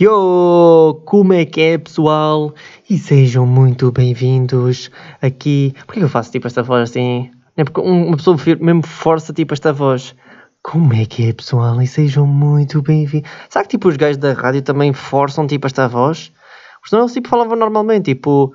Yo! Como é que é, pessoal? E sejam muito bem-vindos aqui. Por que eu faço tipo esta voz assim? É porque uma pessoa mesmo força tipo esta voz. Como é que é, pessoal? E sejam muito bem-vindos. Sabe que tipo os gajos da rádio também forçam tipo esta voz? Senão eles tipo falavam normalmente, tipo.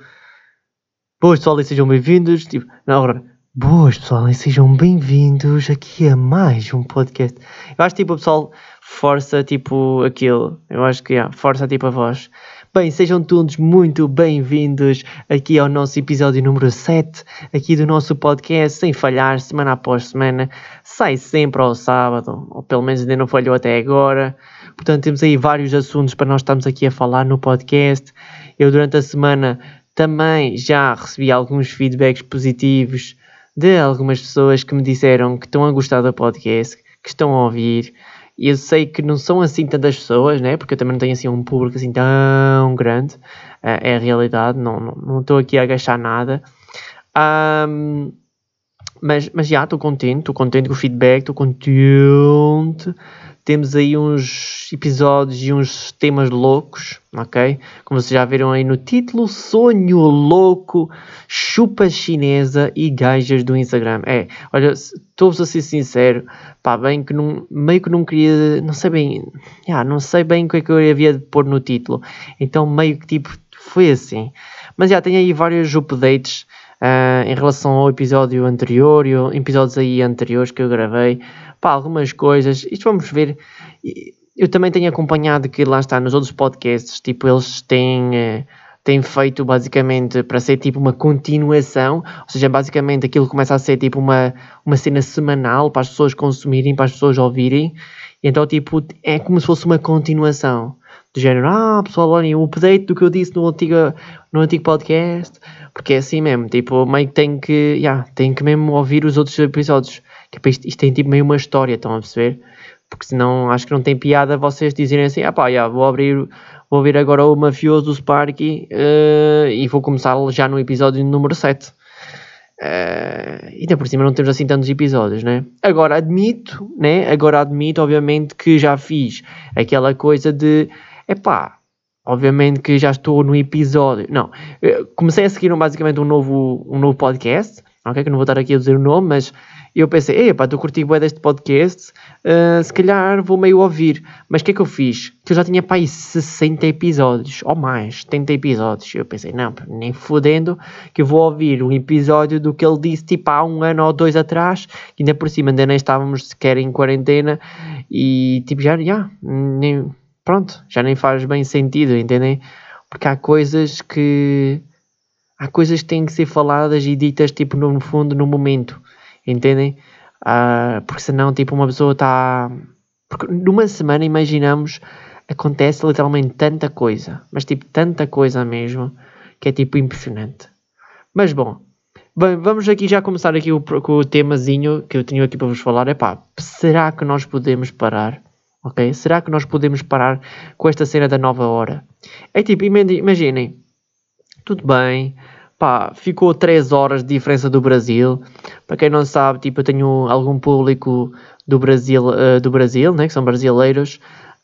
Boas, pessoal, e sejam bem-vindos. Tipo, não, agora. Boas, pessoal, e sejam bem-vindos aqui a mais um podcast. Eu acho tipo o pessoal força tipo aquilo. Eu acho que yeah, força tipo a voz. Bem, sejam todos muito bem-vindos aqui ao nosso episódio número 7, aqui do nosso podcast, sem falhar, semana após semana. Sai sempre ao sábado, ou pelo menos ainda não falhou até agora. Portanto, temos aí vários assuntos para nós estarmos aqui a falar no podcast. Eu, durante a semana, também já recebi alguns feedbacks positivos de algumas pessoas que me disseram que estão a gostar do podcast, que estão a ouvir. Eu sei que não são assim tantas pessoas, né? Porque eu também não tenho assim um público assim tão grande. Uh, é a realidade, não estou não, não aqui a agachar nada. Um, mas, mas já estou contente, estou contente com o feedback, estou contente temos aí uns episódios e uns temas loucos, ok? Como vocês já viram aí no título, Sonho Louco, Chupa Chinesa e Gajas do Instagram. É, olha, estou-vos a ser sincero, pá, bem que não, meio que não queria, não sei bem, yeah, não sei bem o que é que eu havia de pôr no título, então meio que tipo, foi assim. Mas já, tem aí vários updates uh, em relação ao episódio anterior e episódios aí anteriores que eu gravei pá, algumas coisas. Isto vamos ver. Eu também tenho acompanhado que lá está nos outros podcasts, tipo, eles têm, eh, têm feito basicamente para ser tipo uma continuação, ou seja, basicamente aquilo começa a ser tipo uma, uma cena semanal para as pessoas consumirem, para as pessoas ouvirem. Então, tipo, é como se fosse uma continuação. Do género, ah, pessoal, olhem, o update do que eu disse no antigo, no antigo podcast. Porque é assim mesmo, tipo, meio que tem que, yeah, tem que mesmo ouvir os outros episódios. É isto, isto tem tipo meio uma história, estão a perceber? Porque senão acho que não tem piada vocês dizerem assim, ah pá, já, vou abrir, vou abrir agora o mafioso Sparky uh, e vou começar já no episódio número 7. Uh, eh, ainda por cima não temos assim tantos episódios, né? Agora admito, né? Agora admito, obviamente, que já fiz aquela coisa de, epá, obviamente que já estou no episódio. Não, comecei a seguir basicamente um novo, um novo podcast, ok? Que não vou estar aqui a dizer o nome, mas eu pensei, ei, pá, estou curtindo bem deste podcast, uh, se calhar vou meio ouvir. Mas o que é que eu fiz? Que eu já tinha, pá, aí 60 episódios, ou mais, 70 episódios. Eu pensei, não, nem fodendo, que eu vou ouvir um episódio do que ele disse, tipo, há um ano ou dois atrás, que ainda por cima ainda nem estávamos sequer em quarentena, e, tipo, já, já, nem, pronto, já nem faz bem sentido, entendem? Porque há coisas que... Há coisas que têm que ser faladas e ditas, tipo, no fundo, no momento entendem? Uh, porque senão, tipo, uma pessoa está. Porque numa semana, imaginamos, acontece literalmente tanta coisa, mas tipo, tanta coisa mesmo, que é tipo impressionante. Mas bom, bem, vamos aqui já começar aqui o, com o temazinho que eu tenho aqui para vos falar. É pá, será que nós podemos parar? Ok? Será que nós podemos parar com esta cena da nova hora? É tipo, imaginem, tudo bem, pá, ficou 3 horas de diferença do Brasil. Para quem não sabe, tipo, eu tenho algum público do Brasil, uh, do Brasil, né, que são brasileiros.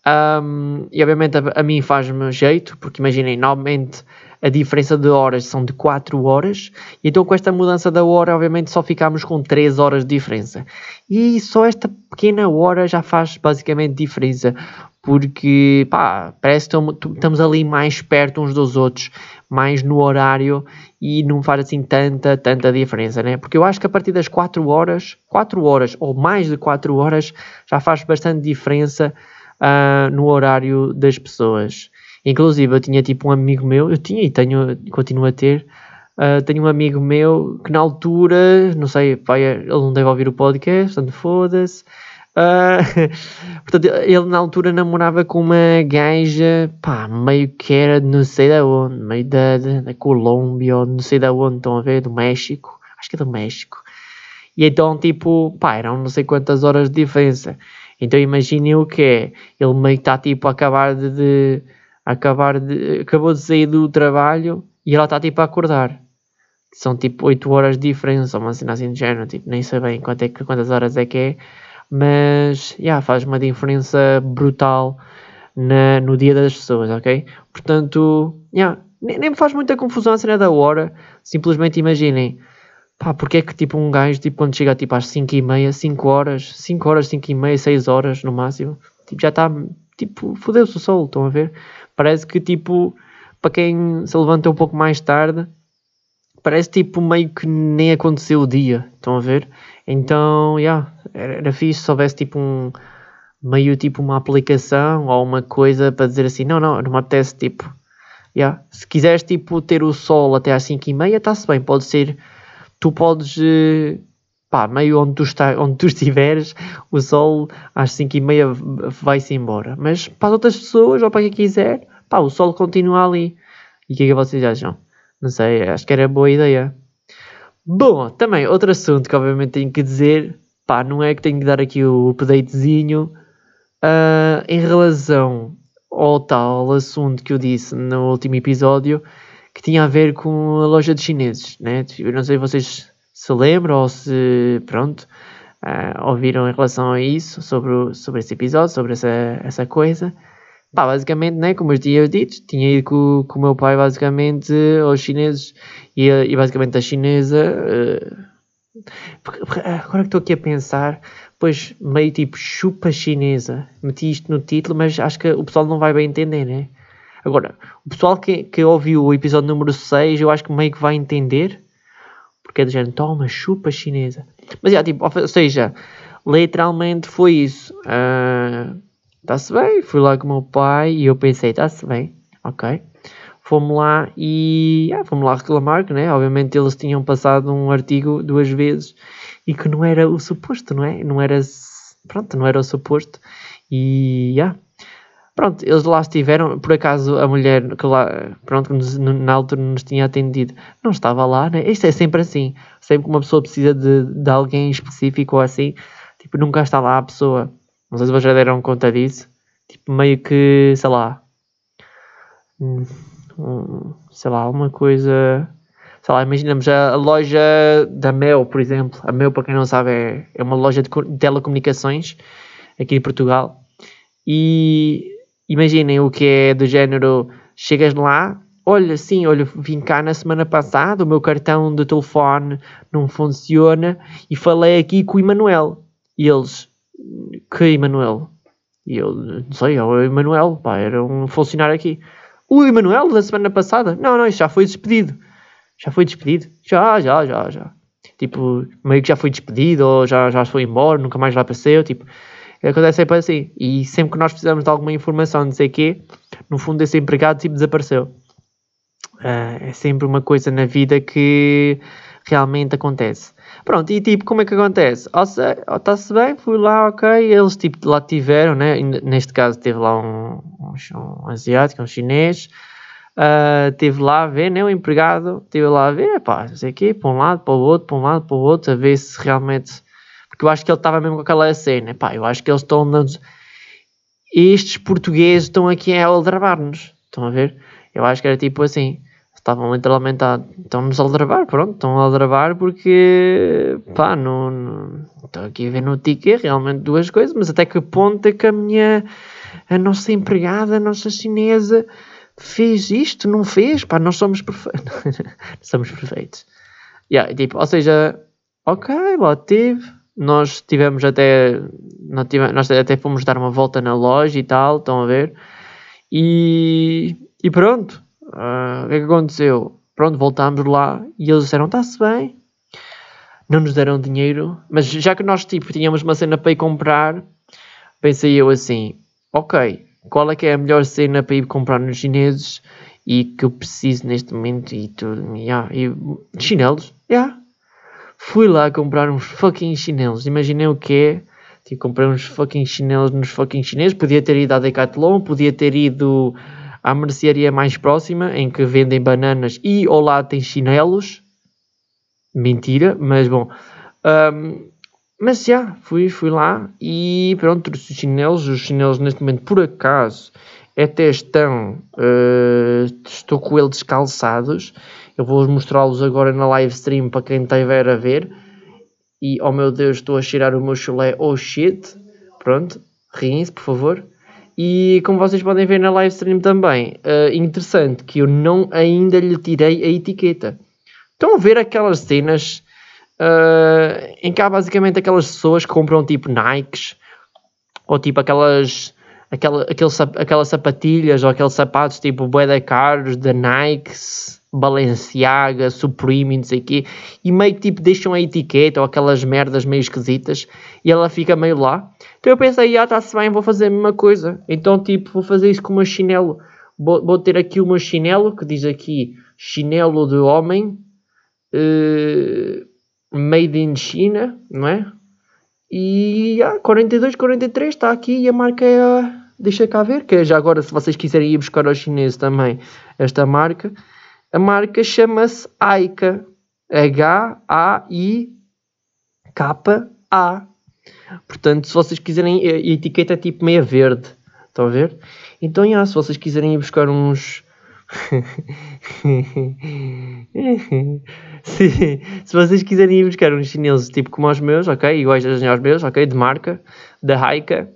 Um, e obviamente a, a mim faz-me jeito, porque imaginem, normalmente a diferença de horas são de 4 horas, e então com esta mudança da hora, obviamente só ficamos com 3 horas de diferença. E só esta pequena hora já faz basicamente diferença, porque pá, parece que estamos ali mais perto uns dos outros, mais no horário e não faz assim tanta, tanta diferença, né? Porque eu acho que a partir das 4 horas, 4 horas ou mais de 4 horas já faz bastante diferença uh, no horário das pessoas. Inclusive, eu tinha tipo um amigo meu, eu tinha e tenho, continuo a ter, uh, tenho um amigo meu que na altura, não sei, vai, ele não deve ouvir o podcast, portanto foda-se. Uh, portanto, ele na altura namorava com uma gaja, pá, meio que era de não sei da onde, meio da, da Colômbia ou não sei da onde, estão a ver, do México, acho que é do México. E então, tipo, pá, eram não sei quantas horas de diferença. Então imaginem o que é, ele meio que está tipo a acabar de, de acabar de, acabou de sair do trabalho e ela está tipo a acordar. São tipo 8 horas de diferença, uma cena assim de género, tipo, nem sei bem quanto é, quantas horas é que é, mas yeah, faz uma diferença brutal na, no dia das pessoas, ok? Portanto, yeah, nem, nem me faz muita confusão a cena da hora. Simplesmente imaginem, pá, porque é que tipo um gajo, tipo, quando chega tipo às 5 e meia, 5 horas, 5 horas, 5 e meia, 6 horas no máximo, tipo, já está, tipo, fodeu-se o sol, estão a ver? Parece que tipo, para quem se levanta um pouco mais tarde, parece tipo meio que nem aconteceu o dia, estão a ver? Então, yeah, era, era fixe se houvesse tipo um meio tipo uma aplicação ou uma coisa para dizer assim, não, não, não me apetece tipo, yeah. se quiseres tipo ter o sol até às 5 e meia, está-se bem, pode ser, tu podes, eh, pá, meio onde tu, está, onde tu estiveres, o sol às 5 e meia vai-se embora, mas para as outras pessoas ou para quem quiser, pá, o sol continua ali. E o que é que vocês acham? Não sei, acho que era boa ideia. Bom, também outro assunto que obviamente tenho que dizer, pá, não é que tenho que dar aqui o updatezinho, Uh, em relação ao tal assunto que eu disse no último episódio, que tinha a ver com a loja de chineses, né? Eu não sei se vocês se lembram ou se, pronto, uh, ouviram em relação a isso, sobre, o, sobre esse episódio, sobre essa, essa coisa. Pá, basicamente, né, como eu tinha dito, tinha ido com, com o meu pai, basicamente, aos chineses, e, e basicamente a chinesa... Uh, agora que estou aqui a pensar, depois meio tipo chupa chinesa. Meti isto no título, mas acho que o pessoal não vai bem entender, né? Agora, o pessoal que, que ouviu o episódio número 6, eu acho que meio que vai entender. Porque é do género, toma, chupa chinesa. Mas é tipo, ou seja, literalmente foi isso. Está-se bem, fui lá com o meu pai e eu pensei, está-se bem, ok. Fomos lá e ah, fomos lá reclamar que, né? Obviamente eles tinham passado um artigo duas vezes e que não era o suposto, não é? Não era, pronto, não era o suposto e, yeah. Pronto, eles lá estiveram, por acaso a mulher que lá, pronto, na altura nos tinha atendido, não estava lá, né? Isto é sempre assim, sempre que uma pessoa precisa de, de alguém específico ou assim, tipo, nunca está lá a pessoa. Não sei se vocês já deram conta disso. Tipo, meio que, sei lá, hum, sei lá, uma coisa sei lá, imaginamos a, a, loja da Mel, por exemplo. A Mel, para quem não sabe, é, é uma loja de telecomunicações aqui em Portugal. E imaginem o que é do género: chegas lá, olha, sim, olha, vim cá na semana passada, o meu cartão de telefone não funciona e falei aqui com o Emanuel. E eles, que Emanuel? E eu, não sei, é o Emanuel, pá, era um funcionário aqui. O Emanuel da semana passada? Não, não, isso já foi despedido. Já foi despedido? Já, já, já, já. Tipo, meio que já foi despedido ou já, já foi embora, nunca mais lá apareceu. Tipo, acontece sempre assim. E sempre que nós precisamos de alguma informação, não sei o quê, no fundo esse empregado tipo desapareceu. Uh, é sempre uma coisa na vida que realmente acontece. Pronto, e tipo, como é que acontece? Está-se bem, fui lá, ok, eles tipo lá tiveram, né? Neste caso teve lá um, um, um asiático, um chinês, Uh, tive lá a ver, né, o empregado, estive lá a ver, pá, não sei o quê, para um lado, para o outro, para um lado, para o outro, a ver se realmente. Porque eu acho que ele estava mesmo com aquela cena, pá, eu acho que eles estão dando. Estes portugueses estão aqui a aldrabar-nos, estão a ver? Eu acho que era tipo assim, estavam literalmente a. estão-nos a aldrabar, pronto, estão a aldrabar porque. pá, não. estou aqui a ver no ticket realmente duas coisas, mas até que ponto é que a minha. a nossa empregada, a nossa chinesa fez isto, não fez, pá, nós somos perfeitos. somos perfeitos. Yeah, tipo, ou seja, ok, lá teve, nós tivemos até, nós, tivemos, nós até fomos dar uma volta na loja e tal, estão a ver, e, e pronto, uh, o que é que aconteceu? Pronto, voltámos lá e eles disseram, está-se bem, não nos deram dinheiro, mas já que nós tipo, tínhamos uma cena para ir comprar, pensei eu assim, ok, qual é que é a melhor cena para ir comprar nos chineses e que eu preciso neste momento e tudo. Yeah, e chinelos, yeah. Fui lá comprar uns fucking chinelos. Imaginei o que é. Tipo, comprei uns fucking chinelos nos fucking chineses. Podia ter ido à Decathlon, podia ter ido à mercearia mais próxima, em que vendem bananas e ao lado tem chinelos. Mentira, mas bom. Um, mas já, fui, fui lá e pronto, trouxe os chinelos. Os chinelos neste momento, por acaso, até estão. Uh, estou com eles calçados. Eu vou mostrá-los agora na live stream para quem estiver a ver. E oh meu Deus, estou a cheirar o meu chulé. Oh shit. Pronto, riem-se, por favor. E como vocês podem ver na live stream também, uh, interessante que eu não ainda lhe tirei a etiqueta. Estão a ver aquelas cenas uh, em que há basicamente aquelas pessoas que compram tipo Nikes ou tipo aquelas aquela, aquele, aquelas sapatilhas ou aqueles sapatos tipo bué caros da Nikes Balenciaga, Supreme, não sei quê, e meio que tipo deixam a etiqueta ou aquelas merdas meio esquisitas e ela fica meio lá. Então eu pensei, ah, está-se bem, vou fazer a mesma coisa. Então, tipo, vou fazer isso com meu chinelo. Vou, vou ter aqui meu chinelo, que diz aqui chinelo de homem, uh, made in China, não é? E ah, 42, 43 está aqui e a marca é. Deixa cá ver, que é já agora, se vocês quiserem ir buscar ao chinês também esta marca, a marca chama-se Aika. H-A-I-K-A. Portanto, se vocês quiserem, a etiqueta é tipo meia verde. Estão a ver? Então, já, se vocês quiserem ir buscar uns. se, se vocês quiserem ir buscar uns chineses tipo como os meus, ok? Iguais aos meus, ok? De marca, da Haika,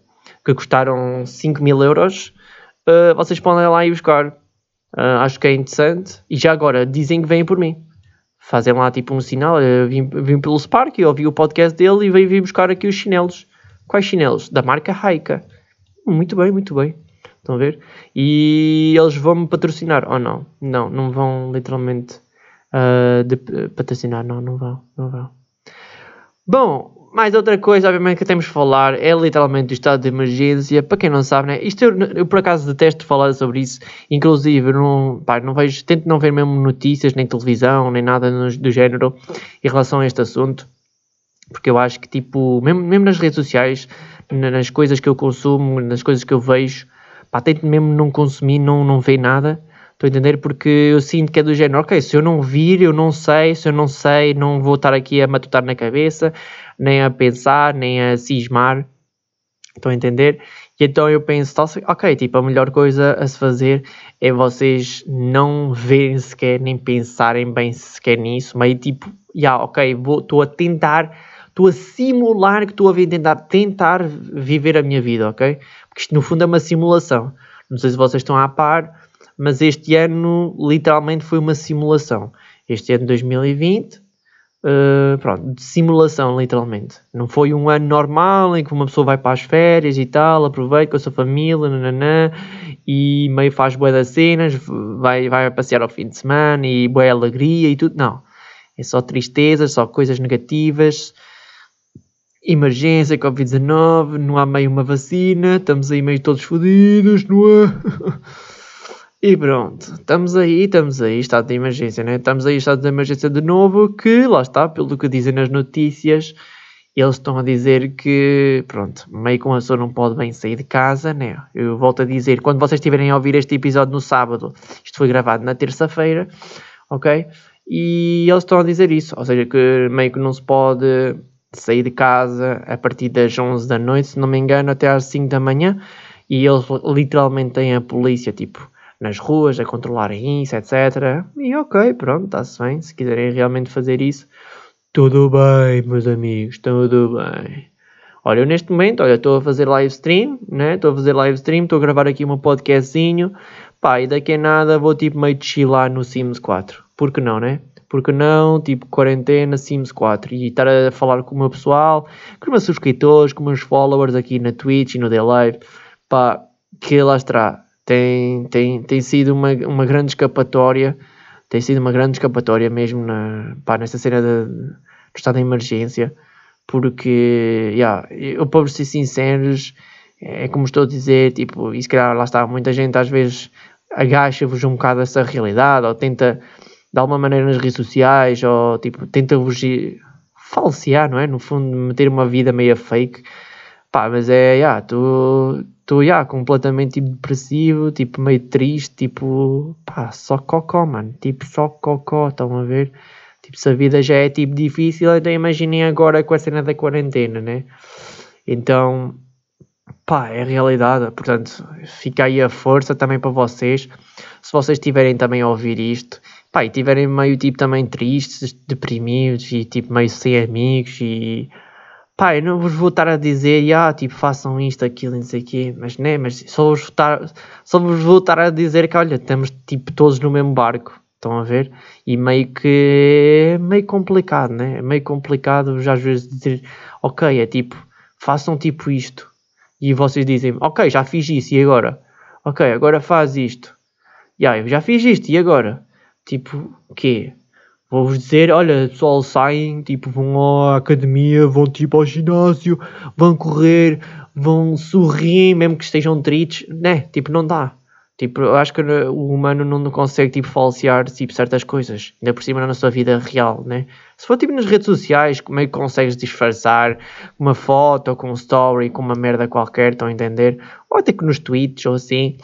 que custaram 5 mil euros, uh, vocês podem lá ir buscar. Uh, acho que é interessante. E já agora, dizem que vêm por mim. Fazem lá tipo um sinal. Eu vim, vim pelo Spark, eu ouvi o podcast dele e veio vir buscar aqui os chinelos. Quais chinelos? Da marca Raika. Muito bem, muito bem. Estão a ver? E eles vão me patrocinar ou não? Não, não vão literalmente uh, de, patrocinar. Não, não vão, não vão. Bom, mais outra coisa, obviamente, que temos de falar é literalmente o estado de emergência. Para quem não sabe, né? Isto eu, eu por acaso detesto falar sobre isso. Inclusive, não, pá, não vejo, tento não ver mesmo notícias, nem televisão, nem nada no, do género em relação a este assunto. Porque eu acho que, tipo, mesmo, mesmo nas redes sociais, nas coisas que eu consumo, nas coisas que eu vejo, pá, tento mesmo não consumir, não, não ver nada. Estou a entender? Porque eu sinto que é do género, ok, se eu não vir, eu não sei, se eu não sei, não vou estar aqui a matutar na cabeça nem a pensar, nem a cismar. Estão a entender? E então eu penso, ok, tipo, a melhor coisa a se fazer é vocês não verem sequer, nem pensarem bem sequer nisso, mas tipo, já, yeah, ok, estou a tentar, estou a simular que estou a tentar, tentar viver a minha vida, ok? Porque isto no fundo é uma simulação. Não sei se vocês estão a par, mas este ano literalmente foi uma simulação. Este ano 2020 Uh, pronto, de simulação, literalmente. Não foi um ano normal em que uma pessoa vai para as férias e tal, aproveita com a sua família, nananã, e meio faz boé das cenas, vai, vai passear ao fim de semana e boé alegria e tudo. Não. É só tristeza, só coisas negativas. Emergência, Covid-19, não há meio uma vacina, estamos aí meio todos fodidos, não é? E pronto, estamos aí, estamos aí, estado de emergência, né? Estamos aí, estado de emergência de novo, que lá está, pelo que dizem nas notícias, eles estão a dizer que, pronto, meio com a pessoa não pode bem sair de casa, né? Eu volto a dizer, quando vocês estiverem a ouvir este episódio no sábado, isto foi gravado na terça-feira, ok? E eles estão a dizer isso, ou seja, que meio que não se pode sair de casa a partir das 11 da noite, se não me engano, até às 5 da manhã, e eles literalmente têm a polícia, tipo nas ruas a controlarem isso, etc. E ok, pronto, está-se bem. Se quiserem realmente fazer isso, tudo bem, meus amigos, tudo bem. Olha, eu neste momento, olha, estou a fazer live stream, né? Estou a fazer live stream, estou a gravar aqui um podcastzinho. Pá, e daqui a nada vou tipo meio chilar no Sims 4. Por que não, né? Porque não, tipo, quarentena, Sims 4 e estar a falar com o meu pessoal, com os meus subscritores, com os meus followers aqui na Twitch e no The Live, pá, que lá está tem, tem, tem sido uma, uma grande escapatória, tem sido uma grande escapatória mesmo na, pá, nessa cena do estado de emergência, porque, yeah, eu para ser sinceros, é como estou a dizer, tipo, e se calhar lá está, muita gente às vezes agacha-vos um bocado essa realidade, ou tenta de alguma maneira nas redes sociais, ou tipo, tenta-vos falsear, não é? No fundo, meter uma vida meio fake, pá, mas é, yeah, tu estou yeah, completamente tipo, depressivo, tipo meio triste, tipo pá, só cocó, mano, tipo só cocó, estão a ver? Tipo, se a vida já é tipo difícil, então imaginem agora com a cena da quarentena, né? Então, pá, é realidade, portanto, fica aí a força também para vocês, se vocês estiverem também a ouvir isto, pá, e estiverem meio tipo também tristes, deprimidos e tipo meio sem amigos e pá, eu não vos vou estar a dizer, ah, tipo, façam isto, aquilo, não sei o quê, mas, né, mas só vos, estar, só vos vou estar a dizer que, olha, estamos, tipo, todos no mesmo barco, estão a ver? E meio que, é meio complicado, né? É meio complicado, já às vezes, dizer, ok, é tipo, façam tipo isto, e vocês dizem, ok, já fiz isso, e agora? Ok, agora faz isto. E yeah, eu já fiz isto, e agora? Tipo, o quê? Vou-vos dizer, olha, pessoal, saem, tipo, vão à academia, vão tipo ao ginásio, vão correr, vão sorrir, mesmo que estejam tristes, né? Tipo, não dá. Tipo, eu acho que o humano não consegue, tipo, falsear, tipo, certas coisas. Ainda por cima na sua vida real, né? Se for, tipo, nas redes sociais, como é que consegues disfarçar uma foto, com um story, com uma merda qualquer, estão a entender? Ou até que nos tweets, ou assim.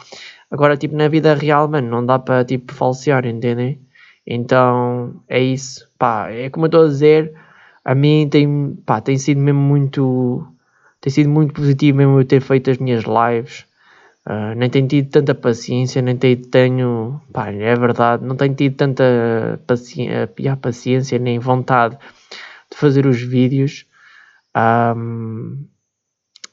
Agora, tipo, na vida real, mano, não dá para, tipo, falsear, entendem? Então é isso. Pá, é como eu estou a dizer, a mim tem, pá, tem sido mesmo muito. Tem sido muito positivo mesmo eu ter feito as minhas lives. Uh, nem tenho tido tanta paciência, nem tenho, tenho pá, é verdade, não tenho tido tanta paciência, paciência nem vontade de fazer os vídeos. Um,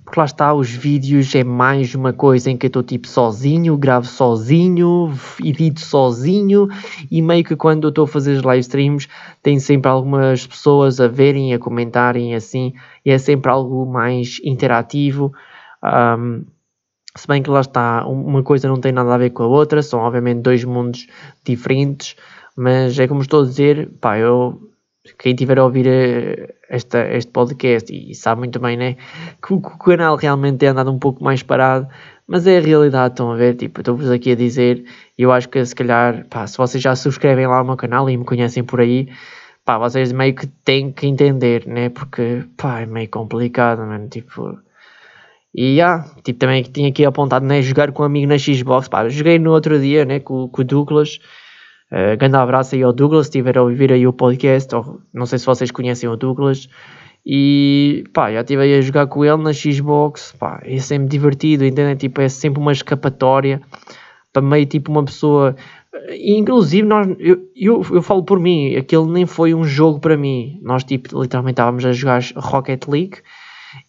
porque lá está, os vídeos é mais uma coisa em que eu estou tipo sozinho, gravo sozinho, edito sozinho e meio que quando eu estou a fazer os live streams tem sempre algumas pessoas a verem, a comentarem assim e é sempre algo mais interativo. Um, se bem que lá está, uma coisa não tem nada a ver com a outra, são obviamente dois mundos diferentes, mas é como estou a dizer, pá, eu quem tiver a ouvir eh, esta, este podcast e sabe muito bem, né? Que o, que o, canal realmente tem andado um pouco mais parado, mas é a realidade, estão a ver? Tipo, estou-vos aqui a dizer, eu acho que se calhar, pá, se vocês já subscrevem lá o meu canal e me conhecem por aí, pá, vocês meio que têm que entender, né? Porque, pá, é meio complicado, mano, tipo. E yeah, tipo, também tinha aqui apontado, né? Jogar com um amigo na Xbox, pá, joguei no outro dia, né? Com, com o Douglas. Uh, grande abraço aí ao Douglas, se estiver a ouvir aí o podcast, ou, não sei se vocês conhecem o Douglas. E pá, já estive aí a jogar com ele na Xbox, pá, é sempre divertido? Tipo, é sempre uma escapatória para meio tipo uma pessoa. E, inclusive, nós, eu, eu, eu falo por mim, aquele nem foi um jogo para mim. Nós, tipo, literalmente estávamos a jogar Rocket League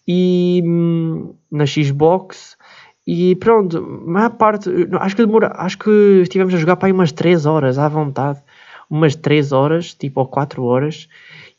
e hum, na Xbox e pronto, a parte, acho que demora, acho que estivemos a jogar para aí umas 3 horas à vontade, umas 3 horas, tipo ou 4 horas,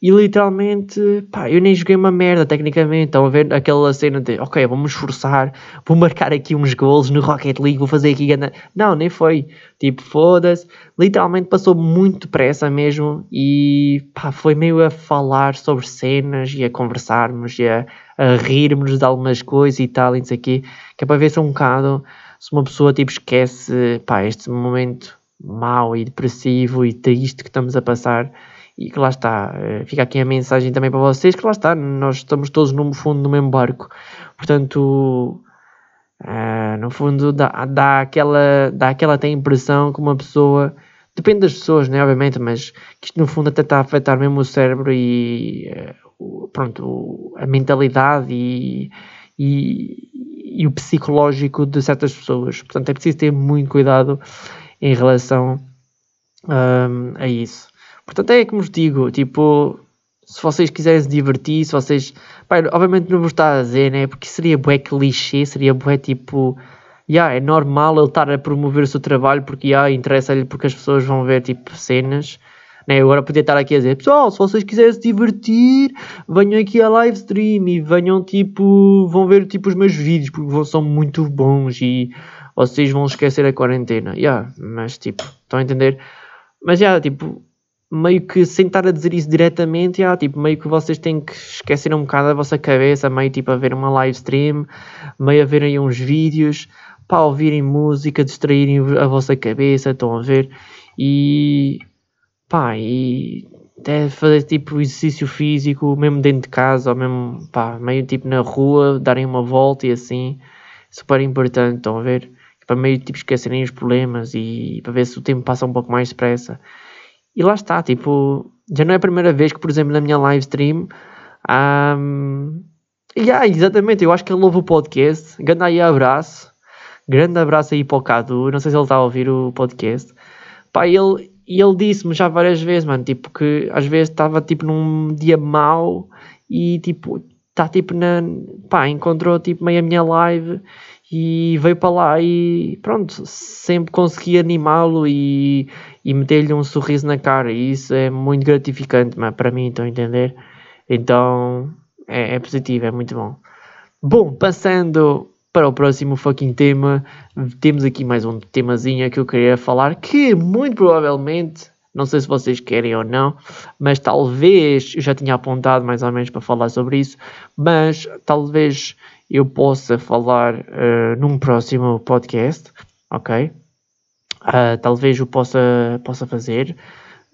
e literalmente, pá, eu nem joguei uma merda tecnicamente. Estão a ver aquela cena de, ok, vamos esforçar, vou marcar aqui uns gols no Rocket League, vou fazer aqui. Não, nem foi. Tipo, foda-se. Literalmente passou muito depressa mesmo e, pá, foi meio a falar sobre cenas e a conversarmos e a, a rirmos de algumas coisas e tal, e quê, que é para ver se um bocado se uma pessoa tipo esquece, pá, este momento mau e depressivo e triste que estamos a passar e que lá está, eh, fica aqui a mensagem também para vocês, que lá está, nós estamos todos no fundo do mesmo barco, portanto, uh, no fundo dá, dá, aquela, dá aquela até impressão que uma pessoa, depende das pessoas, né, obviamente, mas que isto no fundo até está a afetar mesmo o cérebro e, uh, pronto, a mentalidade e, e, e o psicológico de certas pessoas, portanto é preciso ter muito cuidado em relação um, a isso. Portanto, é como vos digo, tipo, se vocês quiserem se divertir, se vocês. Obviamente não vos está a dizer, né? Porque seria bué clichê, seria bué tipo. Yeah, é normal ele estar a promover o seu trabalho porque yeah, interessa-lhe porque as pessoas vão ver tipo cenas. Né? Agora podia estar aqui a dizer, pessoal, se vocês quiserem se divertir, venham aqui a live stream e venham tipo, vão ver tipo os meus vídeos porque são muito bons e vocês vão esquecer a quarentena. Yeah, mas tipo, estão a entender? Mas já, yeah, tipo, meio que sem estar a dizer isso diretamente, já, tipo, meio que vocês têm que esquecer um bocado a vossa cabeça, meio tipo a ver uma live stream, meio a verem uns vídeos, para ouvirem música, distraírem a vossa cabeça, estão a ver? E pá, e até fazer tipo exercício físico, mesmo dentro de casa, ou mesmo pá, meio tipo na rua, darem uma volta e assim, super importante, estão a ver? Para meio tipo esquecerem os problemas e para ver se o tempo passa um pouco mais depressa. E lá está, tipo, já não é a primeira vez que, por exemplo, na minha live stream. Um, yeah, exatamente, eu acho que ele ouve o podcast. Grande aí abraço. Grande abraço aí para o Cadu. Não sei se ele está a ouvir o podcast. Pá, ele, ele disse-me já várias vezes, mano, tipo, que às vezes estava tipo num dia mau e tipo, está tipo na. pá, encontrou tipo meio a minha live e veio para lá e pronto, sempre consegui animá-lo e, e meter-lhe um sorriso na cara e isso é muito gratificante mas para mim, estão a entender? Então é, é positivo, é muito bom. Bom, passando para o próximo fucking tema, temos aqui mais um temazinho que eu queria falar que muito provavelmente não sei se vocês querem ou não, mas talvez eu já tinha apontado mais ou menos para falar sobre isso, mas talvez eu possa falar uh, num próximo podcast, ok? Uh, talvez eu possa, possa fazer.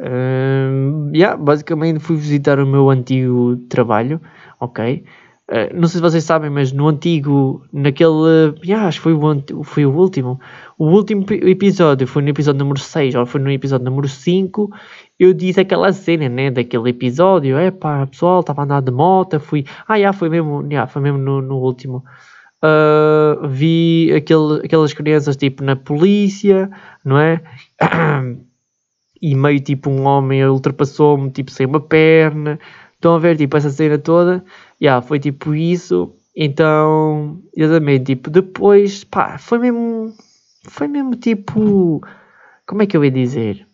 Uh, yeah, basicamente fui visitar o meu antigo trabalho, ok? Uh, não sei se vocês sabem, mas no antigo, naquele. Yeah, acho que foi o, foi o último. O último episódio foi no episódio número 6 ou foi no episódio número 5. Eu disse aquela cena, né? Daquele episódio. É pessoal, estava a andar de moto. Fui. Ah, yeah, foi mesmo, yeah, foi mesmo no, no último. Uh, vi aquele, aquelas crianças tipo na polícia, não é? e meio tipo um homem ultrapassou-me tipo sem uma perna. Estão a ver tipo essa cena toda yeah, foi tipo isso. Então, também, tipo, depois, pá, foi mesmo, foi mesmo tipo, como é que eu ia dizer?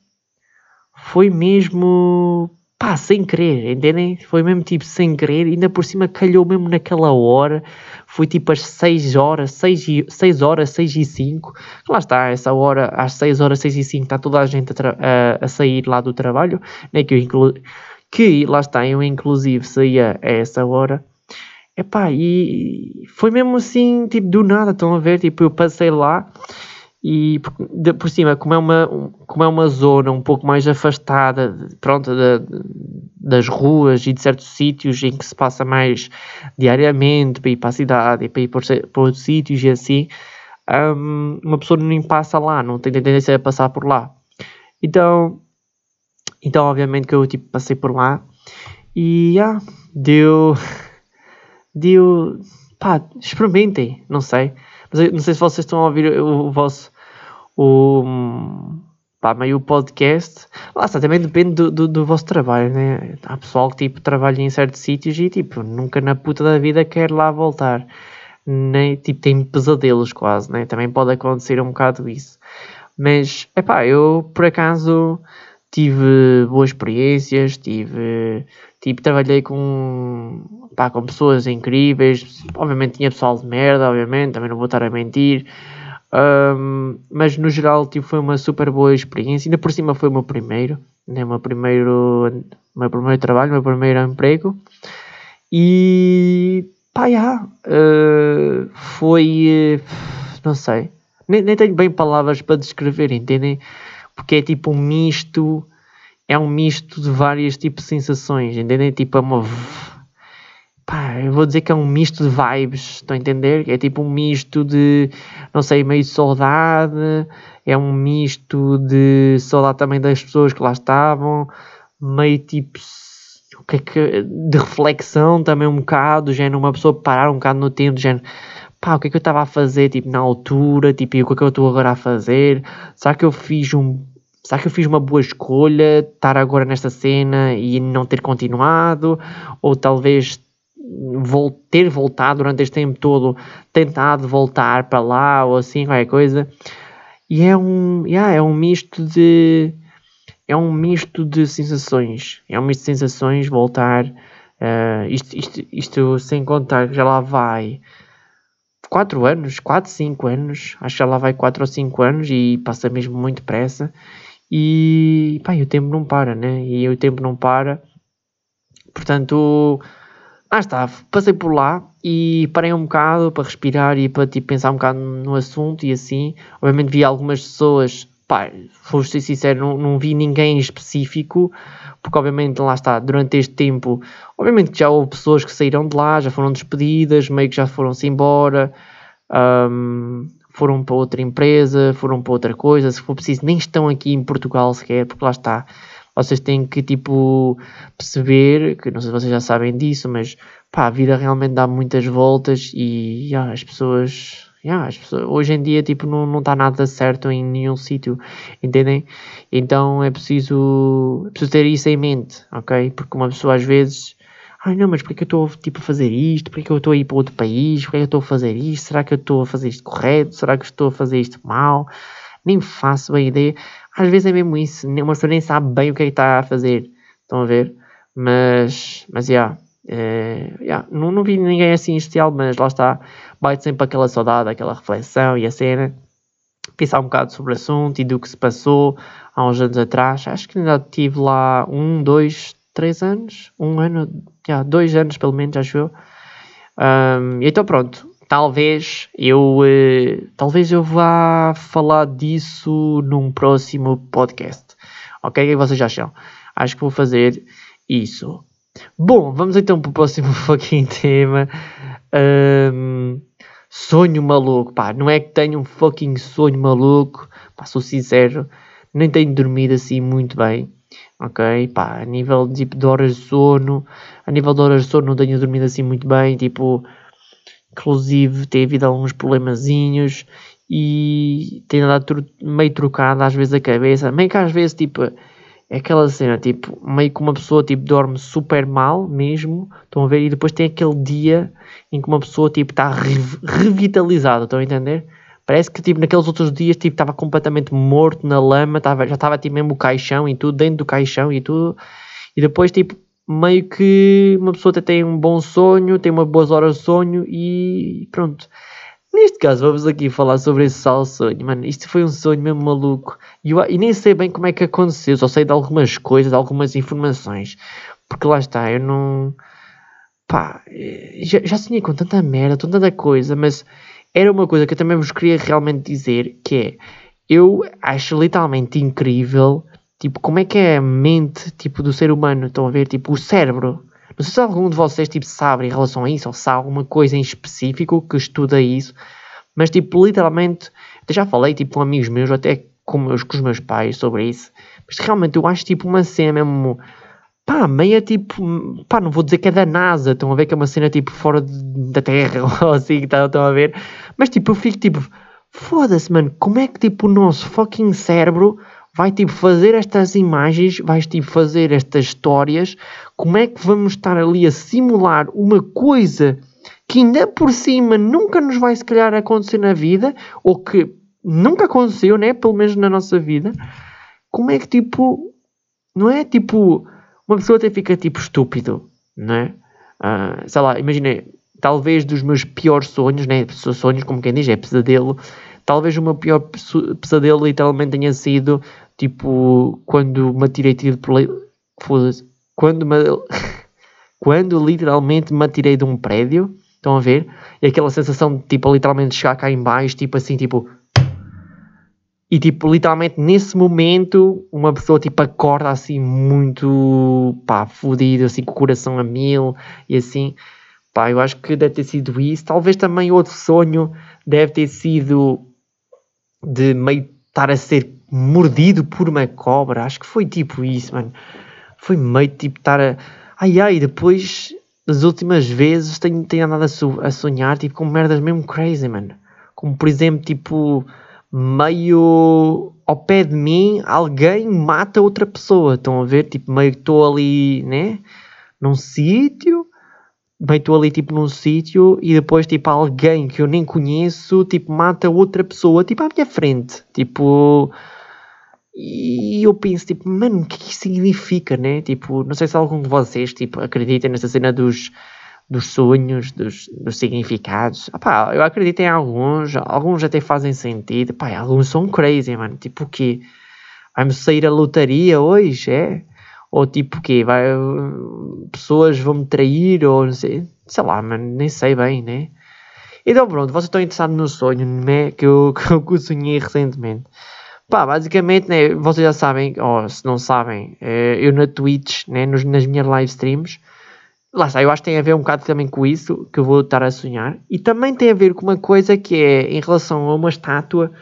Foi mesmo, pá, sem querer, entendem? Foi mesmo tipo sem querer, ainda por cima calhou mesmo naquela hora, foi tipo às 6 horas, 6, e, 6 horas, 6 e 5, lá está, essa hora, às 6 horas, 6 e 5, está toda a gente a, a, a sair lá do trabalho, né, que eu incluo que lá está, eu inclusive saía a essa hora. Epá, e foi mesmo assim, tipo, do nada, estão a ver? Tipo, eu passei lá e de, por cima, como é, uma, como é uma zona um pouco mais afastada, pronto, de, das ruas e de certos sítios em que se passa mais diariamente para ir para a cidade e para ir para, para outros sítios e assim, um, uma pessoa nem passa lá, não tem tendência a passar por lá. Então, então, obviamente que eu tipo, passei por lá e yeah, deu. Deu. Pá, experimentem, não sei. Não sei se vocês estão a ouvir o vosso. O, pá, meio podcast. Lá está, também depende do, do, do, vosso trabalho, né? Há pessoal que tipo trabalha em certos sítios e tipo nunca na puta da vida quer lá voltar. Nem, tipo, tem pesadelos quase, né? Também pode acontecer um bocado isso. Mas, é pá, eu por acaso tive boas experiências, tive, tipo, trabalhei com, pá, com pessoas incríveis, obviamente tinha pessoal de merda, obviamente, também não vou estar a mentir, um, mas no geral tipo, foi uma super boa experiência, ainda por cima foi o meu primeiro, né, o meu primeiro, meu primeiro trabalho, meu primeiro emprego, e pá, já, uh, foi, uh, não sei, nem, nem tenho bem palavras para descrever, entendem? porque é tipo um misto, é um misto de várias tipos de sensações, entendem? Tipo, é uma. Pá, eu vou dizer que é um misto de vibes, estão a entender? É tipo um misto de, não sei, meio de saudade, é um misto de saudade também das pessoas que lá estavam, meio tipo o que é que, de reflexão também um bocado, género, uma pessoa parar um bocado no tempo, género, pá, o que é que eu estava a fazer, tipo, na altura, tipo, e o que é que eu estou agora a fazer? Será que eu fiz um... Será que eu fiz uma boa escolha estar agora nesta cena e não ter continuado? Ou talvez vol ter voltado durante este tempo todo, tentado voltar para lá ou assim, qualquer coisa. E é um, yeah, é um misto de é um misto de sensações. É um misto de sensações voltar. Uh, isto, isto, isto sem contar que já lá vai 4 anos, 4, 5 anos, acho que já lá vai 4 ou 5 anos e passa mesmo muito depressa. E pá, o tempo não para, né? E o tempo não para. Portanto, ah está, passei por lá e parei um bocado para respirar e para tipo, pensar um bocado no assunto e assim. Obviamente vi algumas pessoas, pá, vou ser sincero, não, não vi ninguém específico, porque obviamente lá está, durante este tempo, obviamente já houve pessoas que saíram de lá, já foram despedidas, meio que já foram-se embora, um, foram para outra empresa, foram para outra coisa, se for preciso, nem estão aqui em Portugal sequer, porque lá está. Vocês têm que, tipo, perceber, que não sei se vocês já sabem disso, mas, pá, a vida realmente dá muitas voltas e, yeah, as pessoas Yeah, pessoas, hoje em dia tipo, não, não está nada certo em nenhum sítio, entendem? Então é preciso, é preciso ter isso em mente, ok? Porque uma pessoa às vezes, ai não, mas porquê que eu estou tipo, a fazer isto? Porquê que eu estou a ir para outro país? Porquê que eu estou a fazer isto? Será que eu estou a fazer isto correto? Será que estou a fazer isto mal? Nem faço bem ideia. Às vezes é mesmo isso, uma pessoa nem sabe bem o que é que está a fazer. Estão a ver? Mas, mas. Yeah, é, yeah, não, não vi ninguém assim especial, mas lá está. Bate sempre aquela saudade, aquela reflexão e a cena. Pensar um bocado sobre o assunto e do que se passou há uns anos atrás. Acho que ainda tive lá um, dois, três anos. Um ano, yeah, dois anos pelo menos, acho eu. Um, então pronto, talvez eu uh, talvez eu vá falar disso num próximo podcast. Ok? O que é vocês acham? Acho que vou fazer isso. Bom, vamos então para o próximo fucking tema. Um, sonho maluco, pá, não é que tenho um fucking sonho maluco, pá, sou sincero, nem tenho dormido assim muito bem, ok, pá, a nível tipo, de horas de sono, a nível de horas de sono não tenho dormido assim muito bem, tipo, inclusive tem havido alguns problemazinhos e tenho andado meio trocado às vezes a cabeça, meio que às vezes tipo é aquela cena, tipo, meio que uma pessoa tipo, dorme super mal mesmo, estão a ver? E depois tem aquele dia em que uma pessoa tipo, está re revitalizada, estão a entender? Parece que tipo, naqueles outros dias tipo, estava completamente morto na lama, tava, já estava tipo, mesmo o caixão e tudo, dentro do caixão e tudo, e depois tipo, meio que uma pessoa até tem um bom sonho, tem umas boas horas de sonho e pronto. Neste caso, vamos aqui falar sobre esse tal sonho, mano. Isto foi um sonho mesmo maluco. E, eu, e nem sei bem como é que aconteceu, só sei de algumas coisas, de algumas informações. Porque lá está, eu não. Pá, já, já sonhei com tanta merda, com tanta coisa, mas era uma coisa que eu também vos queria realmente dizer: que é, eu acho literalmente incrível, tipo, como é que é a mente, tipo, do ser humano, estão a ver, tipo, o cérebro. Não sei se algum de vocês tipo, sabe em relação a isso, ou há alguma coisa em específico que estuda isso, mas tipo, literalmente, até já falei tipo, com amigos meus, até com, meus, com os meus pais sobre isso, mas realmente eu acho tipo uma cena mesmo, pá, meia tipo, pá, não vou dizer que é da NASA, estão a ver que é uma cena tipo fora de, da Terra, ou assim, estão, estão a ver, mas tipo, eu fico tipo, foda-se, mano, como é que tipo o nosso fucking cérebro vai tipo fazer estas imagens, vais tipo fazer estas histórias, como é que vamos estar ali a simular uma coisa que ainda por cima nunca nos vai se calhar acontecer na vida, ou que nunca aconteceu, né? Pelo menos na nossa vida. Como é que tipo, não é tipo, uma pessoa até fica tipo estúpido, não é? Uh, sei lá, imagina, talvez dos meus piores sonhos, né? Sonhos, como quem diz, é pesadelo. Talvez o meu pior pesadelo literalmente tenha sido Tipo, quando me atirei tiro por. Foda-se. Quando me. quando literalmente me atirei de um prédio. Estão a ver? E aquela sensação de tipo literalmente chegar cá em baixo, tipo assim, tipo. E tipo, literalmente nesse momento, uma pessoa tipo acorda assim muito pá, fodido, assim com o coração a mil e assim. Pá, eu acho que deve ter sido isso. Talvez também outro sonho deve ter sido de meio estar a ser mordido por uma cobra. Acho que foi tipo isso, mano. Foi meio tipo estar a. Ai ai, depois das últimas vezes tenho, tenho andado a, so, a sonhar tipo com merdas mesmo crazy, mano. Como por exemplo, tipo, meio ao pé de mim alguém mata outra pessoa. Estão a ver? Tipo, meio que estou ali, né? Num sítio bem estou ali tipo num sítio e depois tipo alguém que eu nem conheço tipo mata outra pessoa tipo à minha frente tipo e eu penso, tipo, mano, o que, é isso significa, né? Tipo, não sei se algum de vocês, tipo, acredita nessa cena dos, dos sonhos, dos, dos significados. Epá, eu acredito em alguns, alguns até fazem sentido. Epá, alguns são crazy, mano. Tipo, o quê? Vamos sair a lotaria hoje, é? Ou tipo, o quê? Vai, pessoas vão me trair, ou não sei. Sei lá, mano, nem sei bem, né? Então pronto, vocês estão interessados no sonho, né? Que eu, que eu sonhei recentemente. Pá, basicamente, né, vocês já sabem, ou se não sabem, eh, eu na Twitch, né, nos, nas minhas live streams, lá está, eu acho que tem a ver um bocado também com isso que eu vou estar a sonhar, e também tem a ver com uma coisa que é em relação a uma estátua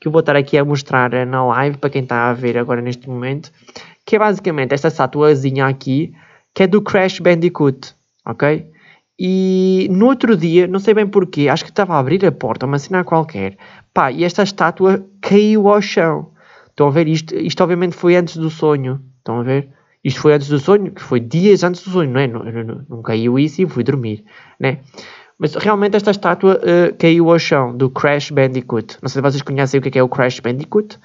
que eu vou estar aqui a mostrar na live para quem está a ver agora neste momento, que é basicamente esta estatuazinha aqui, que é do Crash Bandicoot, ok? E no outro dia, não sei bem porquê, acho que estava a abrir a porta, uma cena qualquer, Pá, e esta estátua caiu ao chão. Estão a ver? Isto, isto obviamente foi antes do sonho. Estão a ver? Isto foi antes do sonho, que foi dias antes do sonho, não é? Não, não, não caiu isso e fui dormir, né? Mas realmente esta estátua uh, caiu ao chão do Crash Bandicoot. Não sei se vocês conhecem o que é, que é o Crash Bandicoot.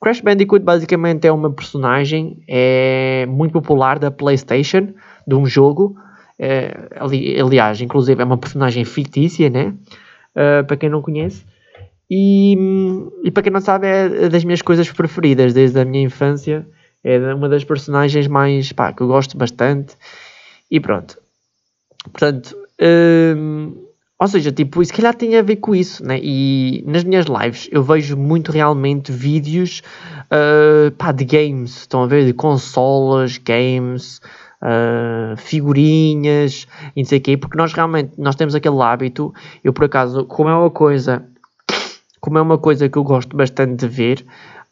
Crash Bandicoot basicamente é uma personagem é, muito popular da PlayStation, de um jogo. É, ali, aliás, inclusive é uma personagem fictícia, né? Uh, para quem não conhece. E, e, para quem não sabe, é das minhas coisas preferidas desde a minha infância. É uma das personagens mais pá, que eu gosto bastante. E pronto. Portanto, hum, ou seja, tipo, se calhar tem a ver com isso, né? E nas minhas lives eu vejo muito realmente vídeos uh, pá, de games, estão a ver? De consolas, games, uh, figurinhas e não sei o quê, porque nós realmente nós temos aquele hábito, eu por acaso, como é uma coisa, como é uma coisa que eu gosto bastante de ver,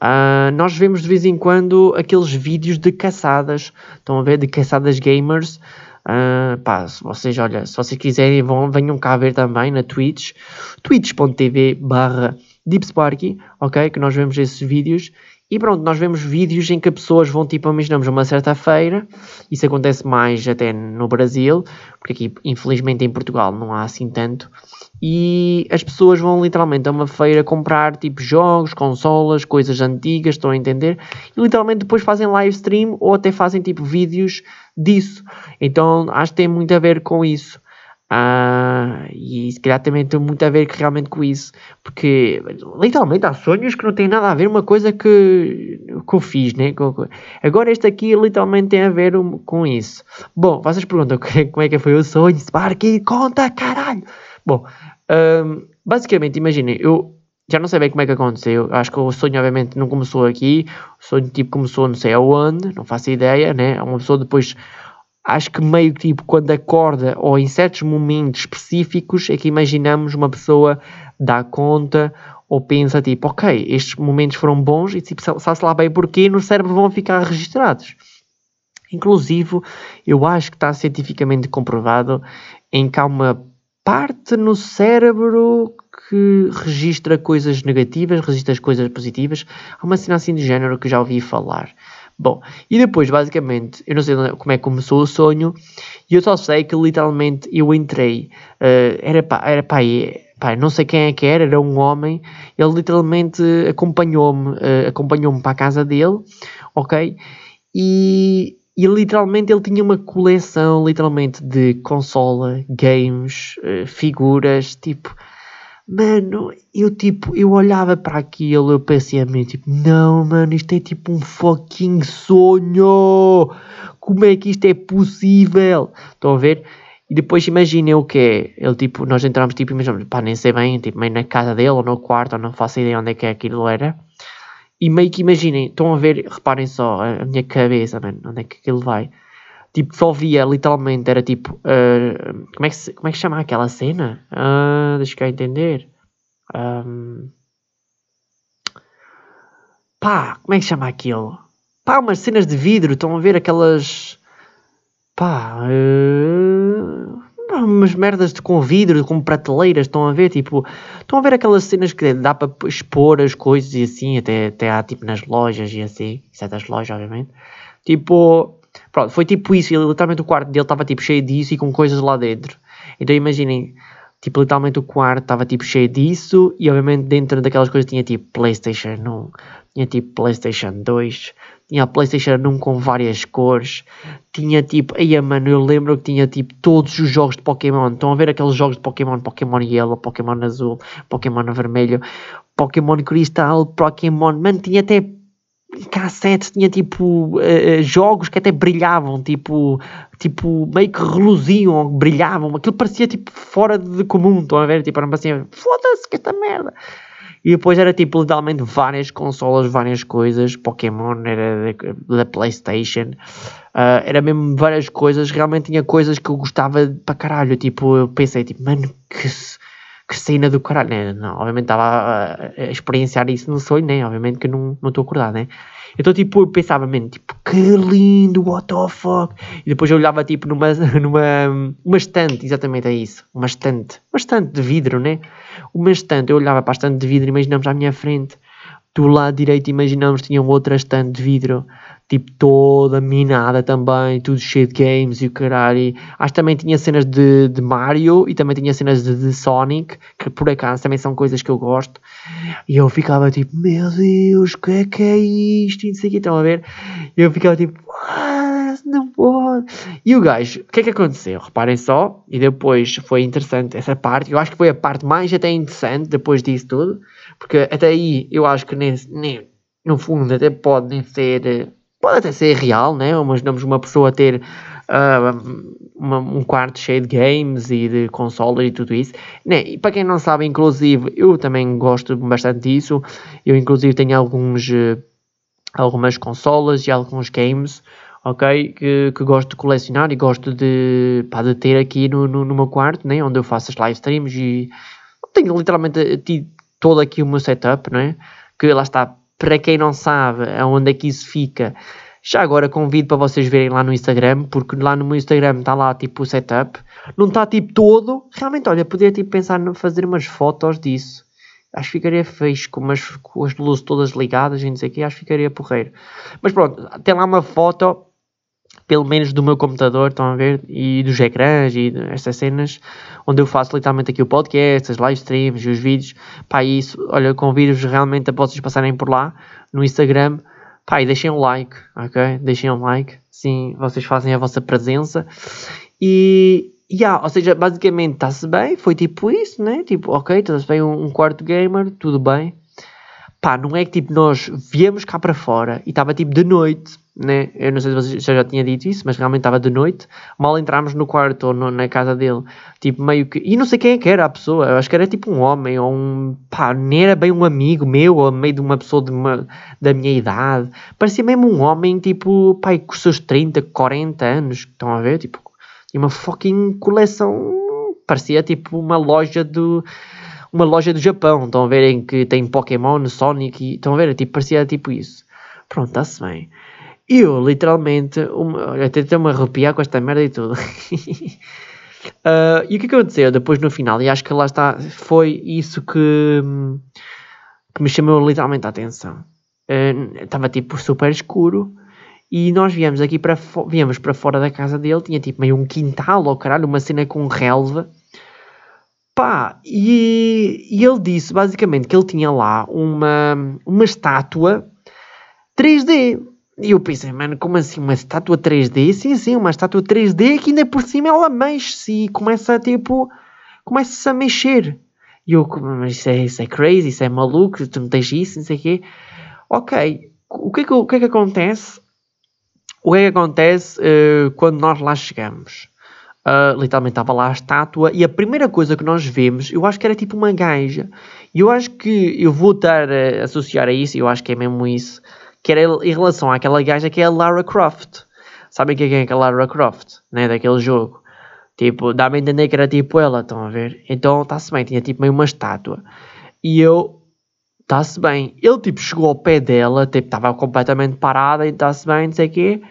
uh, nós vemos de vez em quando aqueles vídeos de caçadas, estão a ver? De caçadas gamers Uh, pá, se vocês, olha, se vocês quiserem, vão, venham cá ver também na Twitch, twitch.tv barra ok? Que nós vemos esses vídeos e pronto, nós vemos vídeos em que pessoas vão, tipo, imaginamos uma certa feira, isso acontece mais até no Brasil, porque aqui, infelizmente, em Portugal não há assim tanto, e as pessoas vão literalmente a uma feira comprar, tipo, jogos, consolas, coisas antigas, estão a entender? E literalmente depois fazem live stream ou até fazem, tipo, vídeos disso. Então, acho que tem muito a ver com isso. Ah, e se calhar também tem muito a ver realmente com isso, porque literalmente há sonhos que não têm nada a ver uma coisa que, que eu fiz, né? Agora este aqui literalmente tem a ver com isso. Bom, vocês perguntam como é que foi o sonho, Sparky, conta caralho! Bom, um, basicamente, imaginem, eu já não sei bem como é que aconteceu, acho que o sonho obviamente não começou aqui, o sonho tipo começou não sei aonde, não faço ideia, né? Uma pessoa depois acho que meio tipo quando acorda ou em certos momentos específicos é que imaginamos uma pessoa dá conta ou pensa tipo, ok, estes momentos foram bons e tipo, sabe-se lá bem porquê, no cérebro vão ficar registrados. Inclusive, eu acho que está cientificamente comprovado em que há uma parte no cérebro que registra coisas negativas, registra as coisas positivas. Há uma cena assim de género que já ouvi falar. Bom, e depois, basicamente, eu não sei como é que começou o sonho, e eu só sei que literalmente eu entrei, uh, era pá, era pá, pá, não sei quem é que era, era um homem, ele literalmente acompanhou-me, uh, acompanhou-me para a casa dele, ok? E, e literalmente ele tinha uma coleção, literalmente, de consola, games, uh, figuras, tipo Mano, eu tipo, eu olhava para aquilo, eu pensei a mim, tipo, não, mano, isto é tipo um fucking sonho! Como é que isto é possível? Estão a ver? E depois imaginem o que é. Ele tipo, nós entramos tipo, imaginamos, pá, nem sei bem, tipo, meio na casa dele ou no quarto, ou não faço ideia onde é que é aquilo era. E meio que imaginem, estão a ver, reparem só a minha cabeça, mano, onde é que aquilo vai tipo, só via literalmente, era tipo, uh, como, é que se, como é que chama aquela cena? Uh, deixa cá entender. Um, pá, como é que chama aquilo? Pá, umas cenas de vidro, estão a ver aquelas. Pá, uh, umas merdas de, com vidro, com prateleiras, estão a ver, tipo, estão a ver aquelas cenas que dá para expor as coisas e assim, até, até há tipo nas lojas e assim, certas lojas, obviamente. Tipo, Pronto, foi tipo isso. Ele, literalmente o quarto dele estava tipo cheio disso e com coisas lá dentro. Então imaginem, tipo, literalmente o quarto estava tipo cheio disso e obviamente dentro daquelas coisas tinha tipo PlayStation 1, tinha tipo PlayStation 2, tinha a PlayStation 1 com várias cores, tinha tipo, aí mano, eu lembro que tinha tipo todos os jogos de Pokémon. Estão a ver aqueles jogos de Pokémon, Pokémon Yellow, Pokémon Azul, Pokémon Vermelho, Pokémon Cristal, Pokémon, mano, tinha até cassete tinha tipo uh, jogos que até brilhavam, tipo, tipo meio que reluziam, brilhavam, aquilo parecia tipo fora de comum, estão a ver? Tipo, era assim, foda-se que esta merda. E depois era tipo literalmente várias consolas, várias coisas, Pokémon era da Playstation, uh, era mesmo várias coisas, realmente tinha coisas que eu gostava para caralho, tipo, eu pensei tipo, mano, que que cena do caralho, né? Não, obviamente estava a, a, experienciar isso no sonho, né? Obviamente que não estou acordado, né? Então, tipo, eu pensava, mesmo, tipo, que lindo, what the fuck? E depois eu olhava, tipo, numa, numa uma estante, exatamente é isso, uma estante, uma estante de vidro, né? Uma estante, eu olhava para a estante de vidro, imaginamos à minha frente, do lado direito imaginamos tinha outra estante de vidro, tipo toda minada também, tudo cheio de games e o caralho. Acho que também tinha cenas de, de Mario e também tinha cenas de, de, Sonic, que por acaso também são coisas que eu gosto. E eu ficava tipo, meu Deus, o que é que é isto? E não sei o que estão a ver. E eu ficava tipo, não pode. E o gajo, o que é que aconteceu? Reparem só, e depois foi interessante essa parte. Eu acho que foi a parte mais até interessante depois disso tudo, porque até aí eu acho que nem, nem no fundo até pode nem ser pode até ser real, né? Imaginamos uma pessoa ter uh, uma, um quarto cheio de games e de consolas e tudo isso. Né? E para quem não sabe, inclusive, eu também gosto bastante disso. Eu, inclusive, tenho alguns, uh, algumas consolas e alguns games. Ok, que, que gosto de colecionar e gosto de, pá, de ter aqui no, no, no meu quarto, né? onde eu faço as live streams e tenho literalmente todo aqui o meu setup, não é? Que lá está, para quem não sabe aonde é que isso fica, já agora convido para vocês verem lá no Instagram, porque lá no meu Instagram está lá tipo o setup. Não está tipo todo. Realmente, olha, podia tipo pensar em fazer umas fotos disso. Acho que ficaria feio com, umas, com as luzes todas ligadas e não sei o. Acho que ficaria porreiro. Mas pronto, tem lá uma foto pelo menos do meu computador, estão a ver, e dos ecrãs e estas cenas, onde eu faço literalmente aqui o podcast, as live streams e os vídeos, pá, isso, olha, convido-vos realmente a vocês passarem por lá, no Instagram, pá, e deixem um like, ok? Deixem um like, sim, vocês fazem a vossa presença, e, yeah, ou seja, basicamente está-se bem, foi tipo isso, né? Tipo, ok, está-se bem um, um quarto gamer, tudo bem, pá, não é que tipo nós viemos cá para fora e estava tipo de noite, né? Eu não sei se você já, tinha dito isso, mas realmente estava de noite. Mal entramos no quarto ou no, na casa dele, tipo meio que. E não sei quem é que era a pessoa, eu acho que era tipo um homem ou um. pá, nem era bem um amigo meu ou meio de uma pessoa de uma, da minha idade. Parecia mesmo um homem, tipo, pá, com os seus 30, 40 anos, estão a ver? Tipo, tinha uma fucking coleção. Parecia tipo uma loja do. Uma loja do Japão, estão a ver? Em que tem Pokémon, Sonic e. estão a ver? Tipo, parecia tipo isso. Pronto, está-se bem. Eu, literalmente, uma, até estou-me a arrepiar com esta merda e tudo. uh, e o que aconteceu depois no final? E acho que lá está, foi isso que, que me chamou literalmente a atenção. Uh, estava tipo super escuro e nós viemos aqui para, viemos para fora da casa dele, tinha tipo meio um quintal ou caralho, uma cena com relva. Pá, e, e ele disse basicamente que ele tinha lá uma, uma estátua 3D e eu pensei, mano, como assim? Uma estátua 3D? Sim, sim, uma estátua 3D que ainda por cima ela mexe-se e começa tipo. começa a mexer. E eu, mas isso é, isso é crazy, isso é maluco, tu não tens isso, não sei o quê. Ok, o que é que, o que, é que acontece? O que é que acontece uh, quando nós lá chegamos? Uh, literalmente estava lá a estátua e a primeira coisa que nós vemos, eu acho que era tipo uma gaja. E eu acho que eu vou estar a associar a isso, eu acho que é mesmo isso que era em relação àquela gaja que é a Lara Croft. Sabem quem é, que é a Lara Croft, né, daquele jogo? Tipo, dá-me a entender que era tipo ela, estão a ver? Então, está-se bem, tinha tipo meio uma estátua. E eu, está-se bem. Ele tipo chegou ao pé dela, tipo, estava completamente parada e está-se bem, não sei o quê.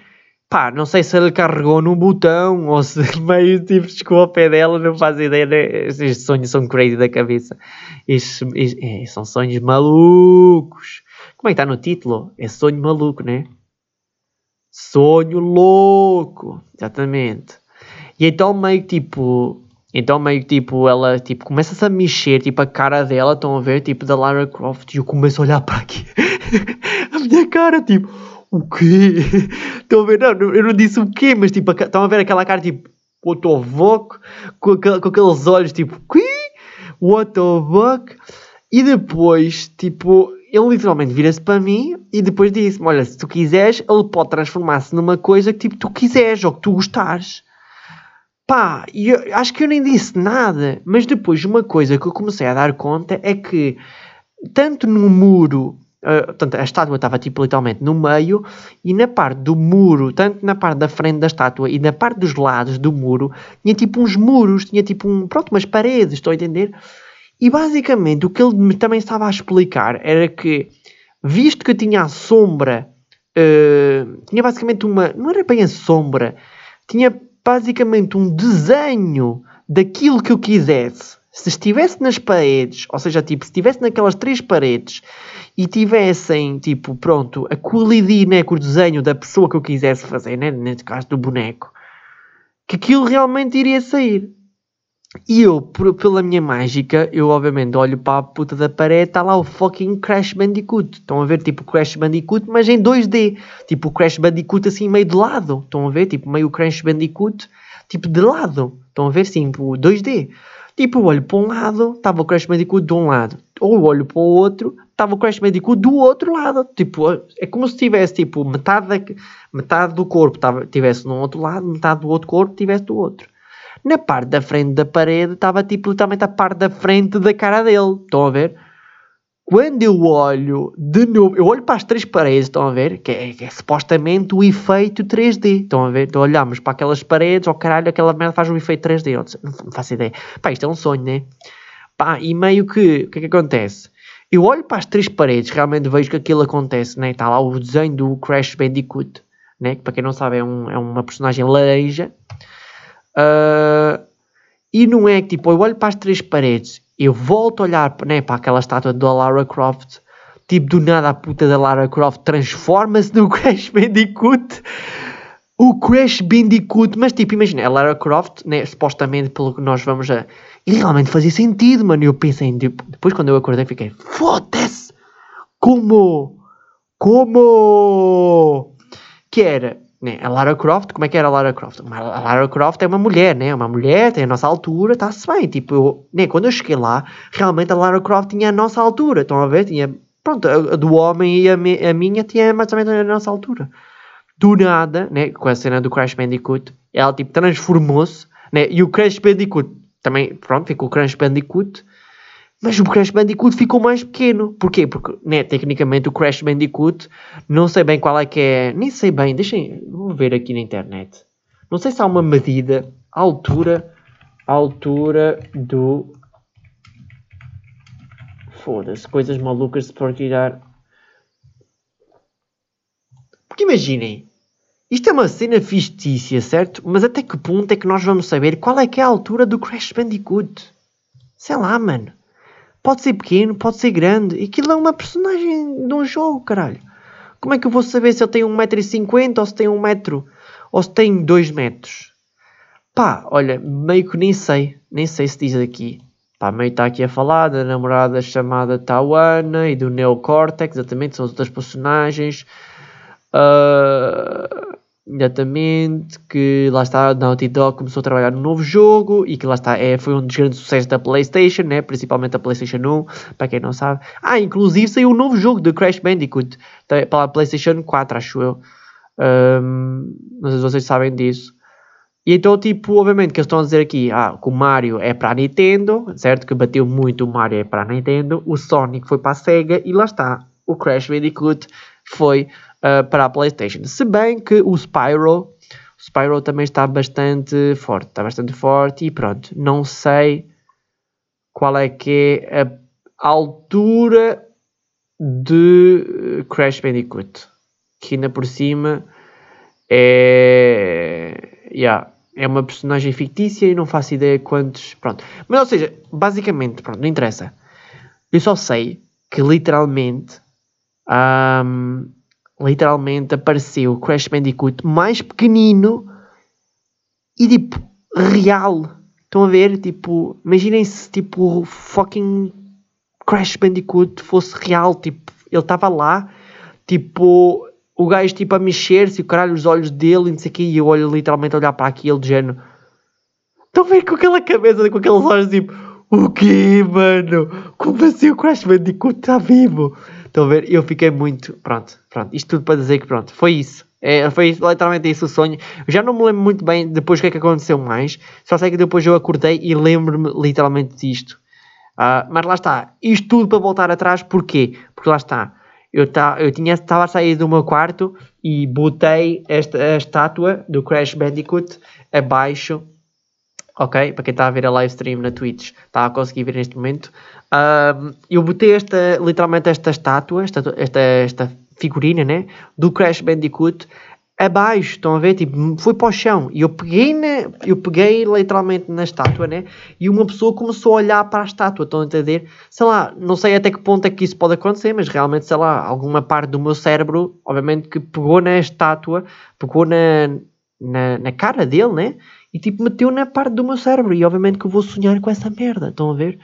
Pá, não sei se ele carregou no botão ou se meio tipo chegou ao pé dela, não faz ideia. Né? Estes sonhos são crazy da cabeça. Estes, estes, é, são sonhos malucos. Como é que está no título? É sonho maluco, né? Sonho louco. Exatamente. E então meio que tipo. Então meio que tipo, ela tipo, começa-se a mexer, tipo, a cara dela, estão a ver, tipo, da Lara Croft, e eu começo a olhar para aqui. a minha cara, tipo, o quê? Estão a ver? Não, eu não disse o quê, mas tipo, estão a ver aquela cara, tipo, what the fuck? Com, com aqueles olhos, tipo, quê? What the fuck? E depois, tipo, ele literalmente vira-se para mim e depois disse-me: Olha, se tu quiseres, ele pode transformar-se numa coisa que tipo tu quiseres ou que tu gostares. Pá, e eu, acho que eu nem disse nada, mas depois uma coisa que eu comecei a dar conta é que tanto no muro, uh, portanto, a estátua estava tipo literalmente no meio e na parte do muro, tanto na parte da frente da estátua e na parte dos lados do muro, tinha tipo uns muros, tinha tipo um, pronto, umas paredes, estou a entender? E basicamente o que ele também estava a explicar era que, visto que tinha a sombra, uh, tinha basicamente uma. Não era bem a sombra, tinha basicamente um desenho daquilo que eu quisesse se estivesse nas paredes, ou seja, tipo, se estivesse naquelas três paredes e tivessem, tipo, pronto, a colidir né, com o desenho da pessoa que eu quisesse fazer, né, neste caso do boneco, que aquilo realmente iria sair. E eu, por, pela minha mágica, eu obviamente olho para a puta da parede, está lá o fucking Crash Bandicoot. Estão a ver, tipo, Crash Bandicoot, mas em 2D. Tipo, Crash Bandicoot assim meio de lado. Estão a ver, tipo, meio Crash Bandicoot, tipo, de lado. Estão a ver, tipo, 2D. Tipo, eu olho para um lado, estava o Crash Bandicoot de um lado. Ou olho para o outro, estava o Crash Bandicoot do outro lado. Tipo, é como se tivesse, tipo, metade, da, metade do corpo tivesse num outro lado, metade do outro corpo tivesse do outro. Na parte da frente da parede estava tipo literalmente a parte da frente da cara dele. Estão a ver? Quando eu olho de novo, eu olho para as três paredes, estão a ver? Que é, que é supostamente o efeito 3D. Estão a ver? Então olhamos para aquelas paredes, oh caralho, aquela merda faz um efeito 3D. Eu não faço ideia. Pá, isto é um sonho, né? Pá, e meio que, o que é que acontece? Eu olho para as três paredes, realmente vejo que aquilo acontece, né? Está lá o desenho do Crash Bandicoot, né? Que para quem não sabe é, um, é uma personagem laranja Uh, e não é que tipo, eu olho para as três paredes, eu volto a olhar né, para aquela estátua da Lara Croft, tipo, do nada a puta da Lara Croft transforma-se no Crash Bandicoot. O Crash Bandicoot, mas tipo, imagina, a Lara Croft, né, supostamente pelo que nós vamos a. E realmente fazia sentido, mano. Eu pensei, tipo, depois quando eu acordei, fiquei, foda-se! Como? Como? Que era né? A Lara Croft, como é que era a Lara Croft? A Lara Croft é uma mulher, né? Uma mulher, tem a nossa altura, está-se bem. Tipo, eu, né? quando eu cheguei lá, realmente a Lara Croft tinha a nossa altura. Estão a ver? Tinha, pronto, a, do homem e a, a, minha tinha mais ou menos a nossa altura. Do nada, né? Com a cena do Crash Bandicoot, ela tipo transformou-se, né? E o Crash Bandicoot também, pronto, ficou o Crash Bandicoot mas o Crash Bandicoot ficou mais pequeno. Porquê? Porque, né, tecnicamente, o Crash Bandicoot, não sei bem qual é que é. Nem sei bem, deixem. Vou ver aqui na internet. Não sei se há uma medida. Altura. Altura do. Foda-se, coisas malucas por tirar. Porque imaginem. Isto é uma cena fictícia, certo? Mas até que ponto é que nós vamos saber qual é que é a altura do Crash Bandicoot? Sei lá, mano. Pode ser pequeno, pode ser grande. Aquilo é uma personagem de um jogo, caralho. Como é que eu vou saber se ele tem 1,50m ou se tem 1 metro ou se tem 2 metros? Pá, olha, meio que nem sei. Nem sei se diz aqui. Pá, meio está aqui a falar da namorada chamada Tawana e do Neocortex, exatamente, são as outras personagens. Uh, Exatamente, que lá está, a Naughty Dog começou a trabalhar num novo jogo e que lá está, é, foi um dos grandes sucessos da PlayStation, né? principalmente a PlayStation 1, para quem não sabe. Ah, inclusive saiu um novo jogo de Crash Bandicoot para a PlayStation 4, acho eu. Um, não sei se vocês sabem disso. E então, tipo, obviamente que eles estão a dizer aqui ah, que o Mario é para a Nintendo, certo? Que bateu muito o Mario é para a Nintendo, o Sonic foi para a Sega e lá está, o Crash Bandicoot foi uh, para a PlayStation. Se bem que o Spyro, o Spyro também está bastante forte, está bastante forte e pronto, não sei qual é que é a altura de Crash Bandicoot, que ainda por cima é, yeah, é uma personagem fictícia e não faço ideia quantos, pronto. Mas ou seja, basicamente, pronto, não interessa. Eu só sei que literalmente um, literalmente apareceu o Crash Bandicoot mais pequenino e tipo real. Estão a ver? Tipo, imaginem se tipo fucking Crash Bandicoot fosse real, tipo, ele estava lá, tipo, o gajo tipo a mexer-se, o caralho, os olhos dele e não sei o que, e eu olho literalmente a olhar para aquilo de género. Estão a ver com aquela cabeça, com aqueles olhos tipo, o quê, mano? Como assim o Crash Bandicoot está vivo? Estão a ver? Eu fiquei muito. Pronto, pronto. Isto tudo para dizer que pronto, foi isso. É, foi literalmente isso o sonho. Já não me lembro muito bem depois o que é que aconteceu mais. Só sei que depois eu acordei e lembro-me literalmente disto. Uh, mas lá está. Isto tudo para voltar atrás, porquê? Porque lá está. Eu, tá, eu tinha, estava a sair do meu quarto e botei esta a estátua do Crash Bandicoot abaixo. Ok? Para quem está a ver a live stream na Twitch, está a conseguir ver neste momento. Uh, eu botei esta, literalmente esta estátua, esta, esta, esta figurina, né? Do Crash Bandicoot abaixo, estão a ver? Tipo, foi para o chão. E eu peguei, na, eu peguei literalmente na estátua, né? E uma pessoa começou a olhar para a estátua, estão a entender? Sei lá, não sei até que ponto é que isso pode acontecer, mas realmente, sei lá, alguma parte do meu cérebro, obviamente, que pegou na estátua, pegou na, na, na cara dele, né? E tipo, meteu na parte do meu cérebro. E obviamente que eu vou sonhar com essa merda, estão a ver?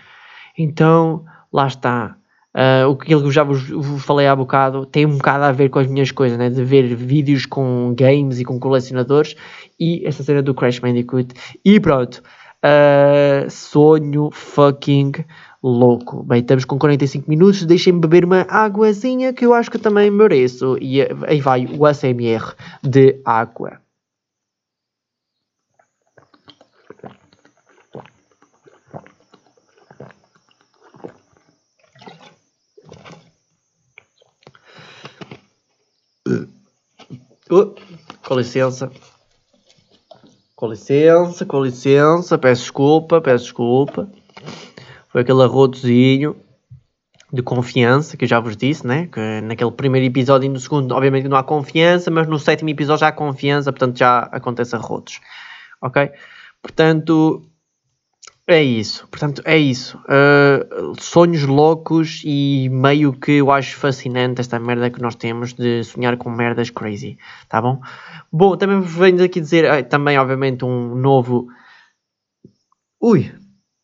Então, lá está. Uh, o que eu já vos, vos, falei há bocado tem um bocado a ver com as minhas coisas, né? de ver vídeos com games e com colecionadores e essa cena do Crash Bandicoot. E pronto, uh, sonho fucking louco. Bem, estamos com 45 minutos, deixem-me beber uma águazinha que eu acho que também mereço. E aí vai o ASMR de água. Uh, com licença. Com licença, com licença. Peço desculpa, peço desculpa. Foi aquele arrotozinho de confiança que eu já vos disse, né? Que naquele primeiro episódio e no segundo, obviamente não há confiança, mas no sétimo episódio já há confiança, portanto já acontece arrotos. Ok? Portanto, é isso, portanto, é isso. Uh, sonhos loucos e meio que eu acho fascinante esta merda que nós temos de sonhar com merdas crazy, tá bom? Bom, também venho aqui dizer, uh, também obviamente um novo... Ui,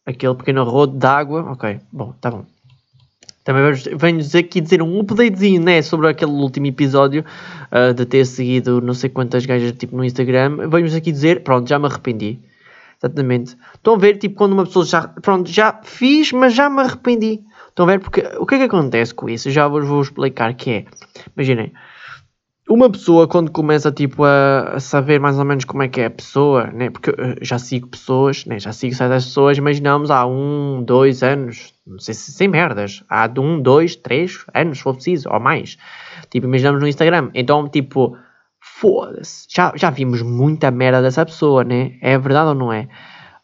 aquele pequeno rodo d'água, ok, bom, tá bom. Também venho aqui dizer um updatezinho, né, sobre aquele último episódio uh, de ter seguido não sei quantas gajas tipo no Instagram. Venho-vos aqui dizer, pronto, já me arrependi Exatamente. Estão a ver, tipo, quando uma pessoa já, pronto, já fiz, mas já me arrependi. Estão a ver, porque o que é que acontece com isso? Já vos vou explicar que é, imaginem, uma pessoa quando começa, tipo, a, a, saber mais ou menos como é que é a pessoa, né? Porque eu já sigo pessoas, né? Já sigo certas pessoas, imaginamos, há um, dois anos, não sei se sem merdas, há de um, dois, três anos, se for preciso, ou mais. Tipo, imaginamos no Instagram. Então, tipo foda-se, já, já vimos muita merda dessa pessoa, né? É verdade ou não é?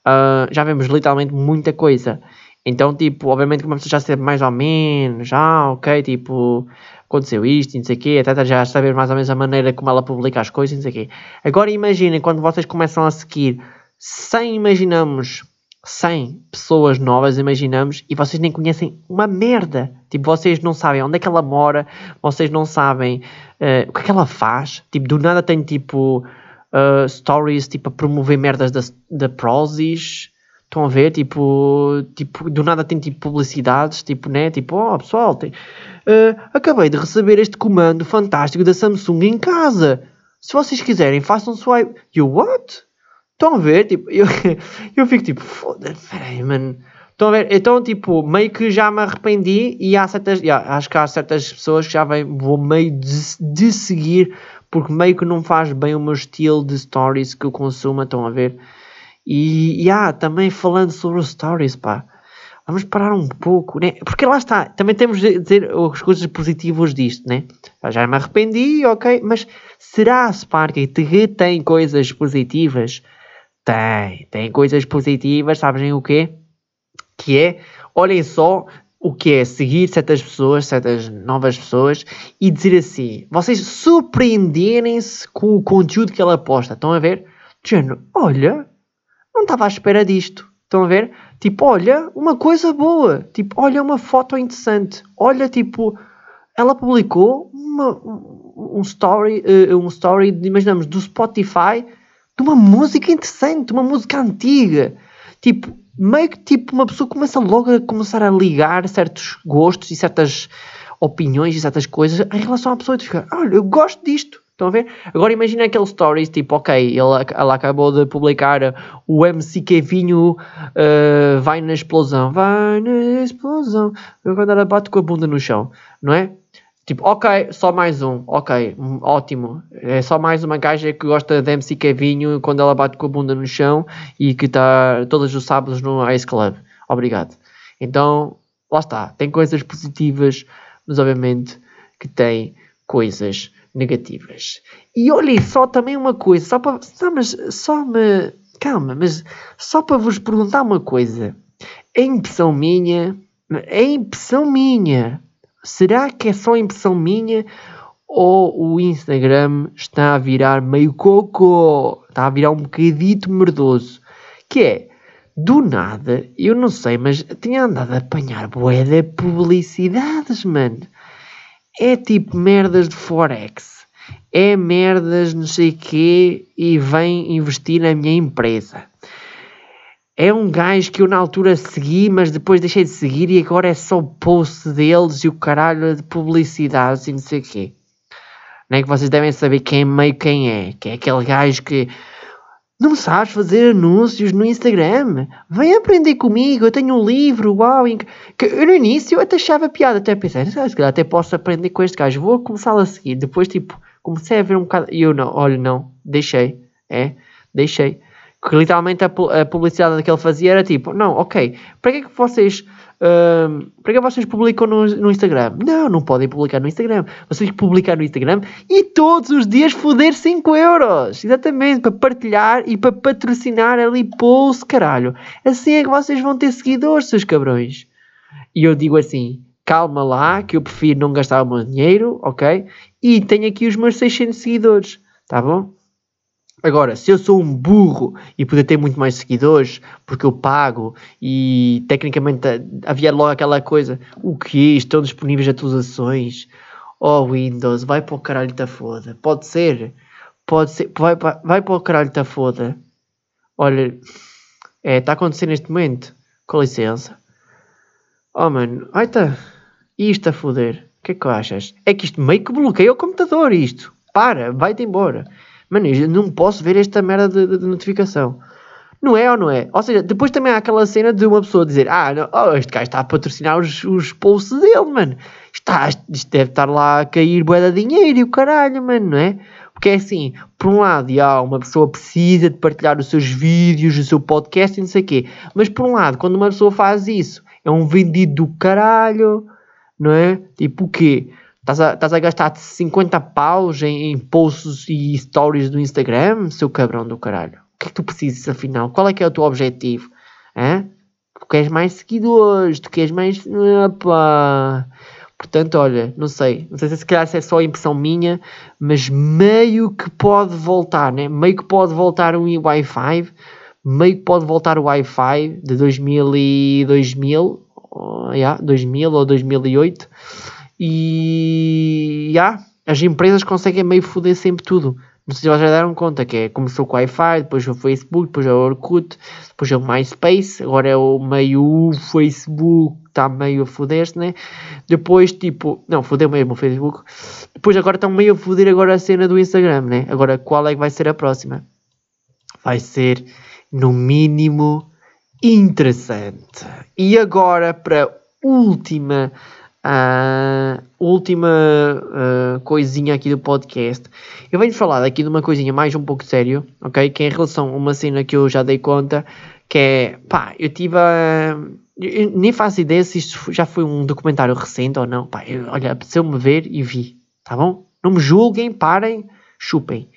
Uh, já vimos literalmente muita coisa. Então, tipo, obviamente que uma pessoa já sabe mais ou menos, já, ok, tipo, aconteceu isto, não sei o quê, até já saber mais ou menos a maneira como ela publica as coisas, não sei o quê. Agora imaginem quando vocês começam a seguir sem imaginamos 100 pessoas novas, imaginamos, e vocês nem conhecem uma merda. Tipo, vocês não sabem onde é que ela mora, vocês não sabem uh, o que é que ela faz. Tipo, do nada tem tipo uh, stories tipo, a promover merdas da, da Prozis. Estão a ver? Tipo, tipo, do nada tem tipo publicidades, tipo, né? Tipo, oh pessoal, tem, uh, acabei de receber este comando fantástico da Samsung em casa. Se vocês quiserem, façam swipe. You what? Estão a ver? Tipo, eu, eu fico tipo, foda-se, peraí, mano. Estão a ver? Então, tipo, meio que já me arrependi e há certas, yeah, acho que há certas pessoas que já vem, vou meio de, de seguir porque meio que não faz bem o meu estilo de stories que eu consumo, estão a ver? E, e ah, também falando sobre os stories, pá, vamos parar um pouco, né? Porque lá está, também temos de dizer as coisas positivas disto, né? Já me arrependi, ok, mas será Sparky que tem coisas positivas? Tem, tem coisas positivas, sabem o quê? Que é, olhem só o que é seguir certas pessoas, certas novas pessoas e dizer assim, vocês surpreenderem-se com o conteúdo que ela posta, estão a ver? Género, olha, não estava à espera disto, estão a ver? Tipo, olha, uma coisa boa, tipo, olha uma foto interessante, olha, tipo, ela publicou uma, um story, uh, um story, imaginamos, do Spotify de uma música interessante, uma música antiga. Tipo, meio que tipo uma pessoa começa logo a começar a ligar certos gostos e certas opiniões e certas coisas em relação à pessoa e fica, olha, eu gosto disto. Estão a ver? Agora imagina aquele stories, tipo, ok, ele, ela acabou de publicar o MC Kevinho uh, vai na explosão, vai na explosão, quando ela bate com a bunda no chão, não é? Tipo, ok, só mais um, ok, ótimo. É só mais uma gaja que gosta de MC Kevinho quando ela bate com a bunda no chão e que está todos os sábados no Ice Club. Obrigado. Então, lá está. Tem coisas positivas, mas obviamente que tem coisas negativas. E olhem só também uma coisa, só para. Só, mas, só me. Calma, mas só para vos perguntar uma coisa. É impressão minha. É impressão minha será que é só impressão minha ou o Instagram está a virar meio cocô, está a virar um bocadito merdoso, que é, do nada, eu não sei, mas tinha andado a apanhar bué de publicidades, mano. É tipo merdas de Forex, é merdas não sei quê e vem investir na minha empresa. É um gajo que eu na altura segui, mas depois deixei de seguir e agora é só o post deles e o caralho de publicidades e não sei o quê. Não é que vocês devem saber quem é meio quem é, que é aquele gajo que não sabes fazer anúncios no Instagram? Vem aprender comigo, eu tenho um livro, uau. Que eu no início até achava piada, até pensei, se calhar até posso aprender com este gajo, vou começar a seguir. Depois, tipo, comecei a ver um bocado, e eu não, olha, não, deixei, é, deixei. Porque literalmente a, a publicidade que ele fazia era tipo, não, ok, para que é que vocês Uh, para que vocês publicam no, no, Instagram? Não, não podem publicar no Instagram. Vocês têm que publicar no Instagram e todos os dias foder 5 euros. Exatamente, para partilhar e para patrocinar ali post, caralho. Assim é que vocês vão ter seguidores, seus cabrões. E eu digo assim, calma lá, que eu prefiro não gastar o meu dinheiro, ok? E tenho aqui os meus 600 seguidores, tá bom? Agora, se eu sou um burro e poder ter muito mais seguidores, porque eu pago e tecnicamente havia logo aquela coisa, o que Estão disponíveis atualizações? Oh Windows, vai para o caralho da foda. Pode ser, pode ser, vai, vai para o caralho da foda. Olha, é, está acontecendo neste momento. Com licença. Oh mano, ai tá. Isto a foder. O que é que achas? É que isto meio que bloqueia o computador, isto. Para, vai-te embora. Mano, eu não posso ver esta merda de, de, notificação. Não é ou não é? Ou seja, depois também há aquela cena de uma pessoa dizer: Ah, não, oh, este gajo está a patrocinar os, os posts dele, mano. Está, isto deve estar lá a cair boa de dinheiro e o caralho, mano, não é? Porque é assim, por um lado, já, uma pessoa precisa de partilhar os seus vídeos, o seu podcast e não sei o quê. Mas por um lado, quando uma pessoa faz isso, é um vendido do caralho, não é? Tipo o quê? Estás a, a gastar 50 paus em, em posts e stories do Instagram, seu cabrão do caralho? O que é que tu precisas afinal? Qual é que é o teu objetivo? Hã? Tu queres mais seguidores, tu queres mais. Opa. Portanto, olha, não sei. Não sei se, se calhar se é só impressão minha, mas meio que pode voltar, né? Meio que pode voltar um Wi-Fi, meio que pode voltar o Wi-Fi de 2000 e 2000, oh, yeah, 2000 ou 2008 e yeah, as empresas conseguem meio foder sempre tudo. Não sei se vocês já deram conta que é, começou com o Wi-Fi, depois o Facebook, depois o Orkut, depois o MySpace, agora é o meio Facebook, está meio a foder-se, né? Depois, tipo, não, fodeu mesmo o Facebook. Depois agora estão meio a foder agora a cena do Instagram, né? Agora qual é que vai ser a próxima? Vai ser, no mínimo, interessante. E agora, para última Uh, última uh, coisinha aqui do podcast. Eu venho falar aqui de uma coisinha mais um pouco sério, ok? Que é em relação a uma cena que eu já dei conta, que é, pá, eu tive a... Eu nem faço ideia se isto já foi um documentário recente ou não. Pá, eu, olha, apeteceu-me ver e vi, tá bom? Não me julguem, parem, chupem.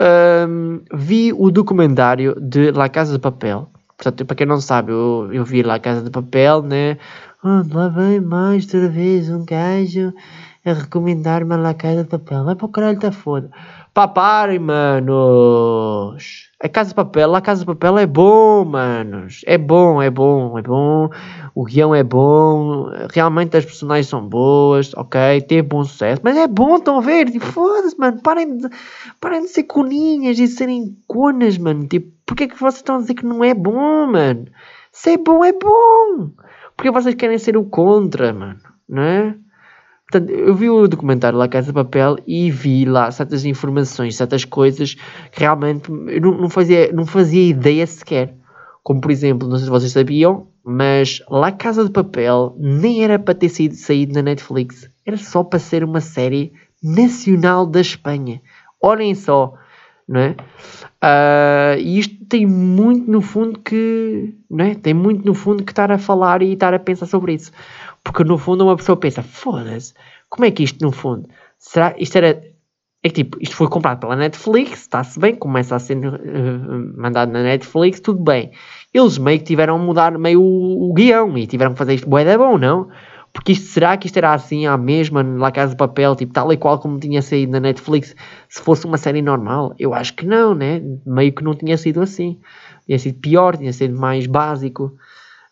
Um, vi o documentário de La Casa de Papel. Portanto, para quem não sabe, eu, eu vi La Casa de Papel, né? Lá vem mais outra vez um gajo a recomendar-me a Casa de Papel. Vai para o caralho da foda. Pá, parem, manos. A Casa de Papel, a Casa de Papel é bom, manos. É bom, é bom, é bom. O guião é bom. Realmente as personagens são boas, ok? Tem bom sucesso. Mas é bom, estão a ver? Tipo, foda-se, mano. Parem de, parem de ser coninhas e serem conas, mano. Tipo, porquê é que vocês estão a dizer que não é bom, mano? Se é bom, é bom. Porque vocês querem ser o contra, mano, não é? Portanto, eu vi o documentário La Casa de Papel e vi lá certas informações, certas coisas que realmente não, não, fazia, não fazia ideia sequer. Como, por exemplo, não sei se vocês sabiam, mas La Casa de Papel nem era para ter saído, saído na Netflix. Era só para ser uma série nacional da Espanha. Olhem só, não é? Uh, e isto tem muito no fundo que, não é? Tem muito no fundo que estar a falar e estar a pensar sobre isso. Porque no fundo uma pessoa pensa, foda-se, como é que isto no fundo? Será, isto era, é que tipo, isto foi comprado pela Netflix, está-se bem, começa a ser uh, mandado na Netflix, tudo bem. Eles meio que tiveram a mudar meio o, o guião e tiveram que fazer isto bué da bom, não? Porque isto, será que isto era assim, à mesma, na Casa de Papel, tipo, tal e qual como tinha saído na Netflix, se fosse uma série normal? Eu acho que não, né? Meio que não tinha sido assim. Tinha sido pior, tinha sido mais básico.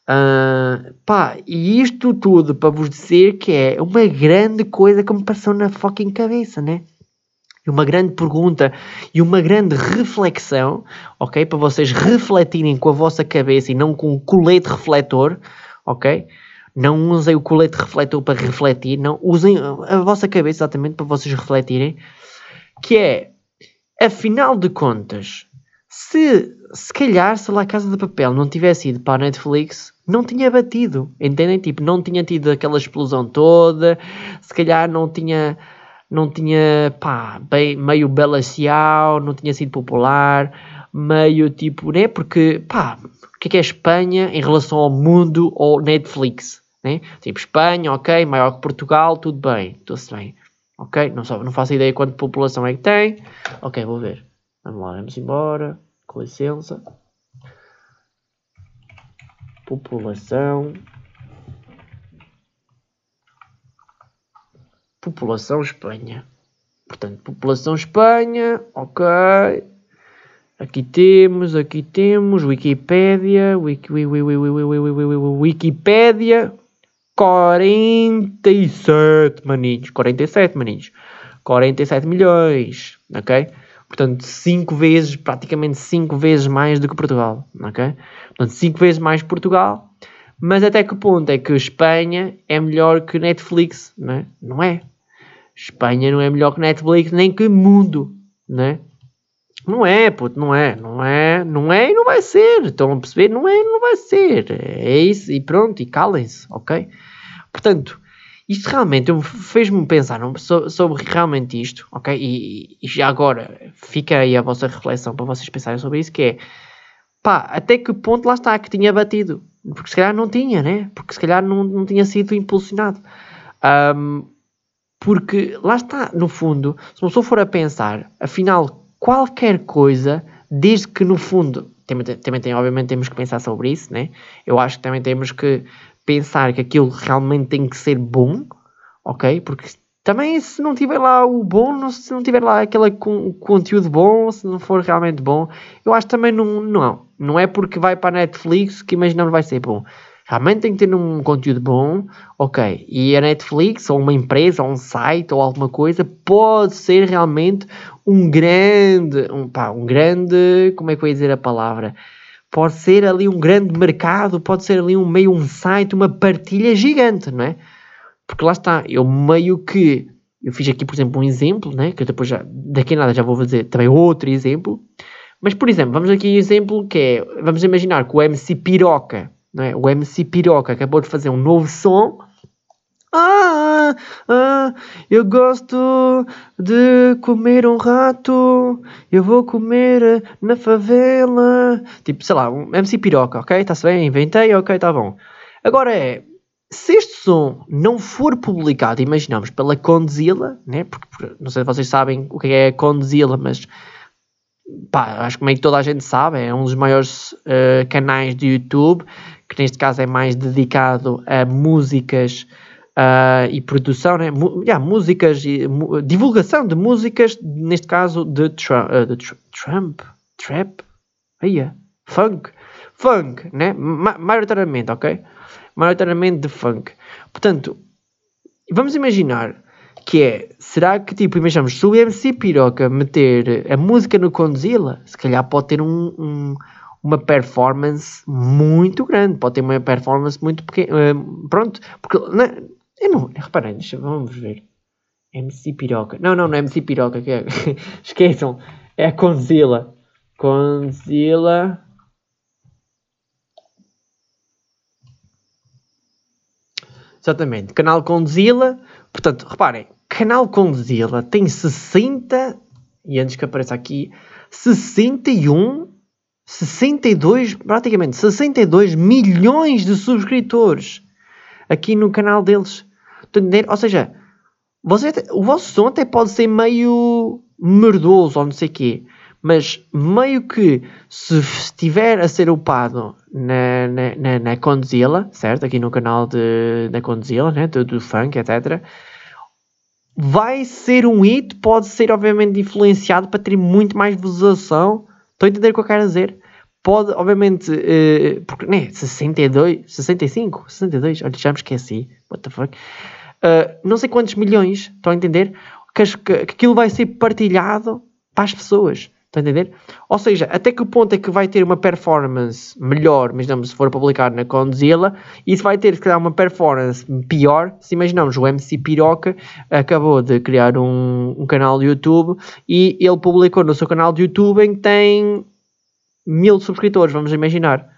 Uh, pá, e isto tudo para vos dizer que é uma grande coisa que me passou na fucking cabeça, né? Uma grande pergunta e uma grande reflexão, ok? Para vocês refletirem com a vossa cabeça e não com o colete refletor, ok? Não usem o colete refletor para refletir, não. Usem a vossa cabeça exatamente para vocês refletirem. Que é, afinal de contas, se se calhar se lá a Casa de Papel não tivesse ido para a Netflix, não tinha batido, entendem? Tipo, não tinha tido aquela explosão toda, se calhar não tinha, não tinha, pá, bem, meio belacial, não tinha sido popular, meio tipo, né? Porque, pá, o que é que é Espanha em relação ao mundo ou Netflix? Né? Tipo, Espanha, ok, maior que Portugal, tudo bem, tudo-se bem. Ok, não, não faço ideia quanto população é que tem. Ok, vou ver. Vamos lá, vamos embora. Com licença. População. População Espanha. Portanto, população Espanha, ok. Aqui temos, aqui temos, Wikipédia, Wiki, Wiki, Wiki, Wiki, Wikipédia, 47 maninhos, 47 maninhos, 47 milhões, ok? Portanto, 5 vezes, praticamente 5 vezes mais do que Portugal, ok? Portanto, 5 vezes mais Portugal, mas até que ponto é que Espanha é melhor que Netflix, não é? Não é. Espanha não é melhor que Netflix, nem que mundo, não é? Não é, puto, não é, não é, não é e não vai ser. Estão a perceber? Não é e não vai ser. É isso e pronto, e calem-se, ok? Portanto, isto realmente fez-me pensar sobre realmente isto, ok? E, e, já agora fica aí a vossa reflexão para vocês pensarem sobre isso, que é pá, até que ponto lá está que tinha batido? Porque se calhar não tinha, né? Porque se calhar não, não tinha sido impulsionado. Um, porque lá está, no fundo, se uma pessoa for a pensar, afinal qualquer coisa, desde que no fundo, também, também tem, obviamente temos que pensar sobre isso, né? Eu acho que também temos que pensar que aquilo realmente tem que ser bom, ok? Porque também se não tiver lá o bom, se não tiver lá aquele conteúdo bom, se não for realmente bom, eu acho também não, não, não é porque vai para a Netflix que imaginamos vai ser bom realmente tem que ter um conteúdo bom, ok. E a Netflix, ou uma empresa, ou um site, ou alguma coisa, pode ser realmente um grande, um, pá, um grande, como é que eu ia dizer a palavra? Pode ser ali um grande mercado, pode ser ali um meio um site, uma partilha gigante, não é? Porque lá está, eu meio que, eu fiz aqui, por exemplo, um exemplo, né? Que eu depois já, daqui a nada já vou fazer também outro exemplo. Mas, por exemplo, vamos aqui um exemplo que é, vamos imaginar que o MC Piroca, é? O MC Piroca acabou de fazer um novo som. Ah, ah, eu gosto de comer um rato, eu vou comer na favela. Tipo, sei lá, um MC Piroca, ok? Está-se bem? Inventei, ok, está bom. Agora é, se este som não for publicado, imaginamos, pela Condzilla, né? Porque, porque, não sei se vocês sabem o que é a Condzilla, mas pá, acho que meio que toda a gente sabe, é um dos maiores uh, canais de YouTube que neste caso é mais dedicado a músicas uh, e produção, né? yeah, músicas e divulgação de músicas, neste caso de, Trump, uh, de tr Trump, trap, yeah, funk, funk, né? Ma maioritariamente, ok? Maioritariamente de funk. Portanto, vamos imaginar que é, será que tipo, imaginamos, se o MC Piroca meter a música no Condzilla, se calhar pode ter um, um uma performance muito grande, pode ter uma performance muito pequena. Uh, pronto, porque não, eu não, reparem, deixa, vamos ver. MC Piroca. Não, não, não é MC Piroca, que é, esqueçam, é a Conzilla. Conzilla. Exatamente, canal Conzilla. Portanto, reparem, canal Conzilla tem 60 e antes que apareça aqui 61 62, praticamente 62 milhões de subscritores aqui no canal deles. Ou seja, você, o vosso som até pode ser meio merdoso ou não sei o quê, mas meio que se estiver a ser upado na, na, na, na certo? Aqui no canal de, da Condzilla, né? do, do funk, etc. Vai ser um hit, pode ser obviamente influenciado para ter muito mais visualização. Estou a entender o que eu quero dizer? Pode, obviamente, uh, porque, né, 62, 65, 62, olha, já me esqueci, what the fuck. Uh, não sei quantos milhões, estão a entender? Que, que aquilo vai ser partilhado para as pessoas. Estão a entender? Ou seja, até que ponto é que vai ter uma performance melhor, imaginamos se for publicar na Condzilla, isso vai ter, se calhar, uma performance pior, se imaginamos o MC Piroca acabou de criar um, um canal de YouTube e ele publicou no seu canal de YouTube em que tem mil subscritores, vamos imaginar.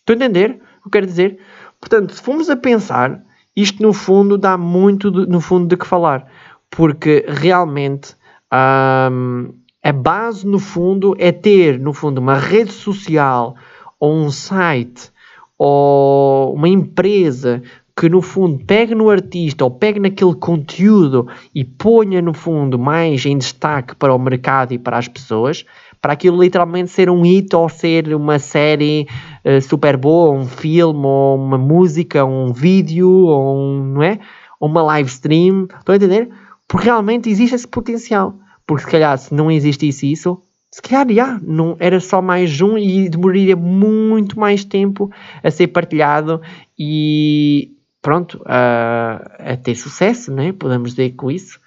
Estão a entender o que quero dizer? Portanto, se formos a pensar, isto no fundo dá muito, de, no fundo, de que falar, porque realmente... Um, a base, no fundo, é ter, no fundo, uma rede social ou um site ou uma empresa que, no fundo, pegue no artista ou pegue naquele conteúdo e ponha, no fundo, mais em destaque para o mercado e para as pessoas, para aquilo literalmente ser um hit ou ser uma série uh, super boa, um filme, ou uma música, um vídeo, ou um, não é? uma live stream. Estão a entender? Porque realmente existe esse potencial. Porque se calhar se não existisse isso, se calhar já, não, era só mais um e demoraria muito mais tempo a ser partilhado e pronto, a, a ter sucesso, né? podemos dizer com isso.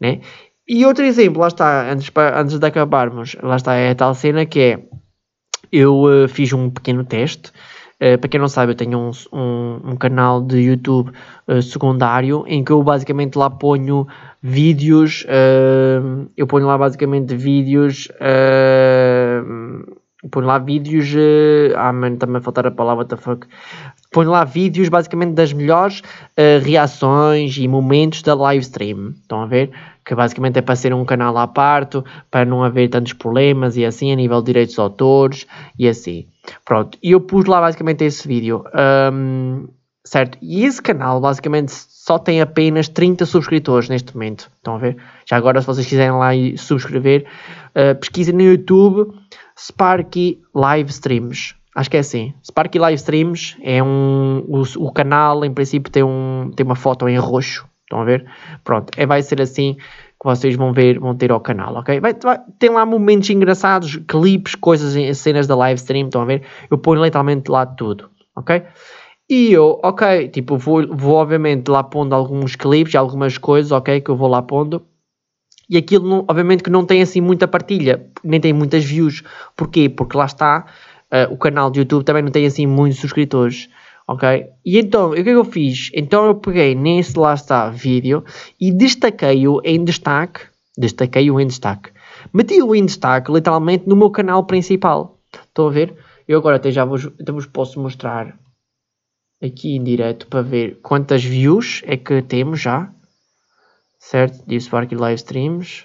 Né? E outro exemplo, lá está, antes, antes de acabarmos, lá está, é a tal cena que é, eu uh, fiz um pequeno teste, uh, para quem não sabe, eu tenho um, um, um canal de YouTube uh, secundário em que eu basicamente lá ponho vídeos, uh, eu ponho lá basicamente vídeos, uh, ponho lá vídeos, uh, ah mano, também a faltar a palavra, what the fuck, ponho lá vídeos basicamente das melhores uh, reações e momentos da live stream, estão a ver? Que basicamente é para ser um canal à parte, para não haver tantos problemas e assim, a nível de direitos de autores e assim. Pronto, e eu pus lá basicamente esse vídeo. Um, certo? E esse canal basicamente só tem apenas 30 subscritores neste momento. Estão a ver? Já agora, se vocês quiserem lá subscrever, uh, pesquisem no YouTube Sparky Live Streams. Acho que é assim. Sparky Live Streams é um. O, o, canal, em princípio, tem, um, tem uma foto em roxo. Estão a ver? Pronto, é, vai ser assim que vocês vão ver, vão ter ao canal, ok? Vai, vai, tem lá momentos engraçados, clipes, coisas, cenas da live stream, estão a ver? Eu ponho literalmente lá tudo, ok? E eu, ok, tipo, vou, vou obviamente lá pondo alguns clipes, algumas coisas, ok, que eu vou lá pondo. E aquilo, obviamente, que não tem assim muita partilha, nem tem muitas views. Porquê? Porque lá está, uh, o canal de YouTube também não tem assim muitos subscritores, ok? E então, o que é que eu fiz? Então eu peguei nesse lá está vídeo e destaquei-o em destaque, destaquei-o em destaque. Meti-o em destaque, literalmente, no meu canal principal. Estão a ver? Eu agora até já vos, até vos posso mostrar aqui em direto para ver quantas views é que temos já. Certo? De Sparky Live Streams.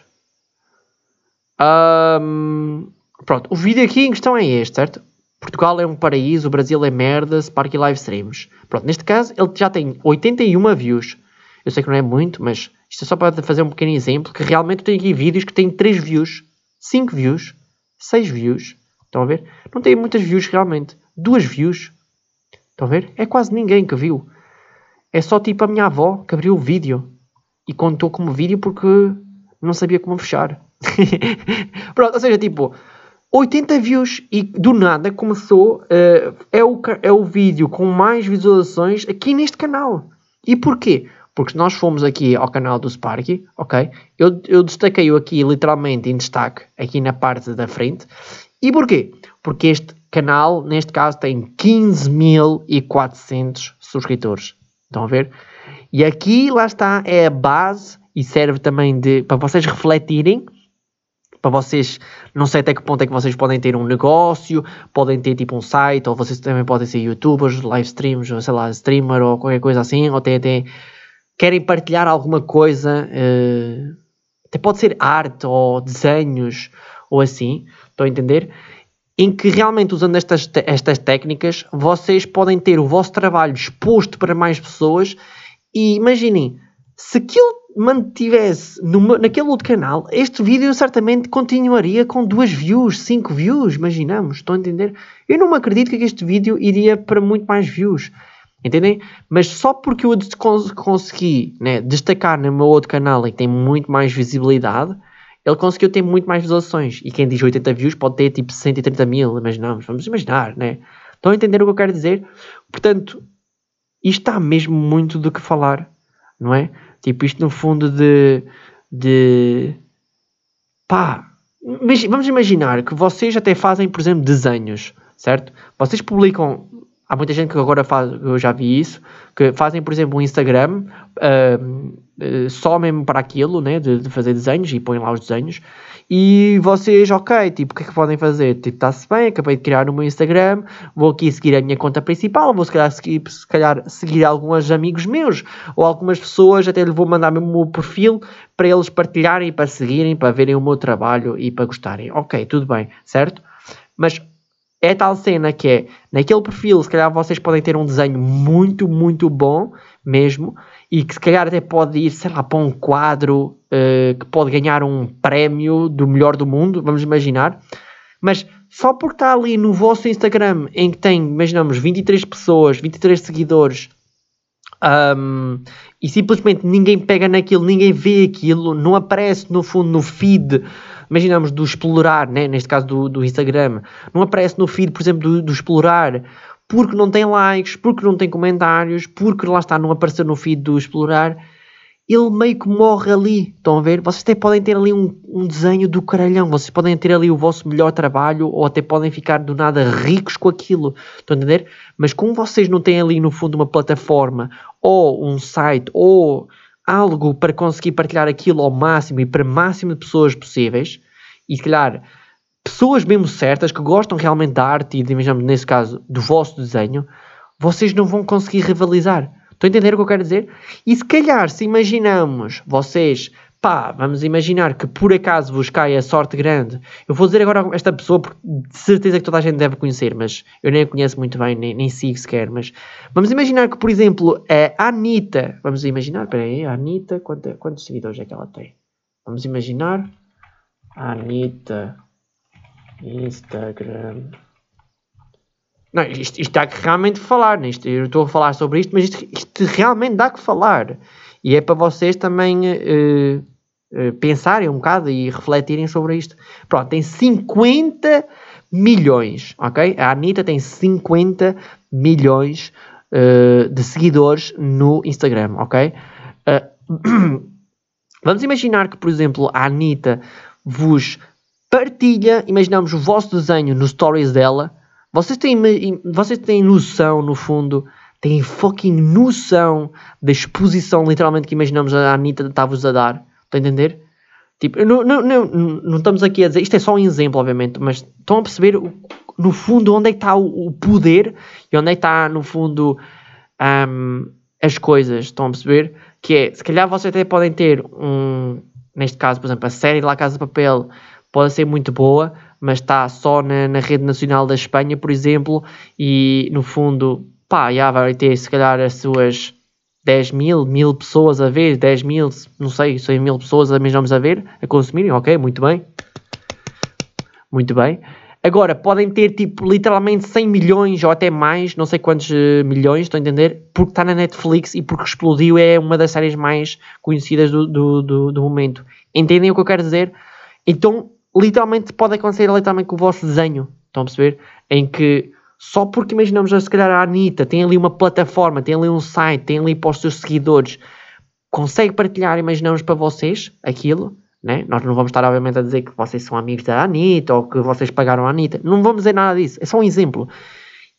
Um, pronto, o vídeo aqui em questão é este, certo? Portugal é um paraíso, o Brasil é merda, Sparky Live Streams. Pronto, neste caso ele já tem 81 views. Eu sei que não é muito, mas isto é só para fazer um pequeno exemplo, que realmente eu tenho aqui vídeos que têm 3 views, 5 views, 6 views. Estão a ver? Não tem muitas views realmente. 2 views. Estão a ver? É quase ninguém que viu. É só tipo a minha avó que abriu o vídeo e contou como vídeo porque não sabia como fechar. Pronto, ou seja, tipo, 80 views e do nada começou. Uh, é, o, é o vídeo com mais visualizações aqui neste canal. E porquê? Porque nós fomos aqui ao canal do Sparky, ok? Eu, eu destaquei-o aqui literalmente em destaque, aqui na parte da frente. E porquê? Porque este canal, neste caso, tem 15.400 subscritores. Estão a ver? E aqui, lá está, é a base e serve também de, para vocês refletirem, para vocês, não sei até que ponto é que vocês podem ter um negócio, podem ter tipo um site, ou vocês também podem ser youtubers, live streams, ou sei lá, streamer, ou qualquer coisa assim, ou até, até querem partilhar alguma coisa, uh, até pode ser arte, ou desenhos, ou assim, estão a entender? em que realmente usando estas, estas técnicas vocês podem ter o vosso trabalho exposto para mais pessoas e imaginem, se aquilo mantivesse numa, naquele outro canal, este vídeo certamente continuaria com duas views, cinco views, imaginamos, estão a entender? Eu não me acredito que este vídeo iria para muito mais views, entendem? Mas só porque eu consegui né, destacar no meu outro canal e tem muito mais visibilidade, ele conseguiu ter muito mais visualizações. E quem diz 80 views pode ter tipo 130 mil, imaginamos, vamos imaginar, né? Estão a entender o que eu quero dizer? Portanto, isto está mesmo muito do que falar, não é? Tipo, isto no fundo de. de. pá. Vamos imaginar que vocês até fazem, por exemplo, desenhos, certo? Vocês publicam. Há muita gente que agora faz, eu já vi isso, que fazem, por exemplo, um Instagram uh, uh, só mesmo para aquilo, né, de, de, fazer desenhos e põem lá os desenhos. E vocês, ok, tipo, o que é que podem fazer? Tipo, está-se bem, acabei de criar no meu Instagram, vou aqui seguir a minha conta principal, vou se calhar seguir, se calhar seguir alguns amigos meus, ou algumas pessoas, até lhe vou mandar mesmo o meu perfil para eles partilharem, para seguirem, para verem o meu trabalho e para gostarem. Ok, tudo bem, certo? Mas é tal cena que é, naquele perfil, se calhar vocês podem ter um desenho muito, muito bom mesmo, e que se calhar até pode ir, sei lá, para um quadro uh, que pode ganhar um prémio do melhor do mundo, vamos imaginar. Mas só por estar ali no vosso Instagram, em que tem, imaginamos, 23 pessoas, 23 seguidores, um, e simplesmente ninguém pega naquilo, ninguém vê aquilo, não aparece no fundo no feed, imaginamos, do explorar, né? neste caso do, do Instagram, não aparece no feed, por exemplo, do, do explorar porque não tem likes, porque não tem comentários, porque lá está, não apareceu no feed do explorar, ele meio que morre ali. Estão a ver? Vocês até podem ter ali um, um desenho do caralhão, vocês podem ter ali o vosso melhor trabalho, ou até podem ficar do nada ricos com aquilo. Estão a entender? Mas como vocês não têm ali no fundo uma plataforma, ou um site, ou algo para conseguir partilhar aquilo ao máximo e para o máximo de pessoas possíveis, e se calhar pessoas mesmo certas que gostam realmente da arte e, imaginamos, nesse caso, do vosso desenho, vocês não vão conseguir rivalizar. Estão a entender o que eu quero dizer? E se calhar, se imaginamos vocês, pá, vamos imaginar que por acaso vos cai a sorte grande. Eu vou dizer agora esta pessoa, porque de certeza que toda a gente deve conhecer, mas eu nem a conheço muito bem, nem, nem sigo sequer. Mas vamos imaginar que, por exemplo, a Anitta, vamos imaginar, peraí, a Anitta, quantos, quantos seguidores é que ela tem? Vamos imaginar, a Anitta. Instagram. Não, isto, isto dá que realmente falar. Né? Isto, eu estou a falar sobre isto, mas isto, isto, realmente dá que falar. E é para vocês também uh, uh, pensarem um bocado e refletirem sobre isto. Pronto, tem 50 milhões, ok? A Anitta tem 50 milhões uh, de seguidores no Instagram, ok? vamos imaginar que, por exemplo, a Anitta vos partilha, imaginamos o vosso desenho nos stories dela. Vocês têm, vocês têm noção, no fundo, têm fucking noção da exposição, literalmente, que imaginamos a Anitta estava-vos a dar. Estão a entender? Tipo, não, não, não, não estamos aqui a dizer, isto é só um exemplo, obviamente, mas estão a perceber, no fundo, onde é que está o, o poder e onde é que está, no fundo, um, as coisas. Estão a perceber? Que é, se calhar vocês até podem ter um, neste caso, por exemplo, a série La Casa de Papel pode ser muito boa, mas está só na, na, rede nacional da Espanha, por exemplo, e no fundo, pá, já vai ter se calhar as suas 10 mil, mil pessoas a ver, 10 mil, não sei, 100 mil pessoas a mesmo a ver, a consumirem, ok, muito bem. Muito bem. Agora, podem ter tipo literalmente 100 milhões ou até mais, não sei quantos uh, milhões, estão a entender? Porque está na Netflix e porque explodiu, é uma das séries mais conhecidas do, do, do, do momento. Entendem o que eu quero dizer? Então, literalmente pode acontecer literalmente com o vosso desenho. Estão a perceber? Em que só porque imaginamos se calhar a Anitta tem ali uma plataforma, tem ali um site, tem ali para os seus seguidores, consegue partilhar, imaginamos para vocês aquilo, né? Nós não vamos estar obviamente a dizer que vocês são amigos da Anitta ou que vocês pagaram a Anitta, não vamos dizer nada disso, é só um exemplo.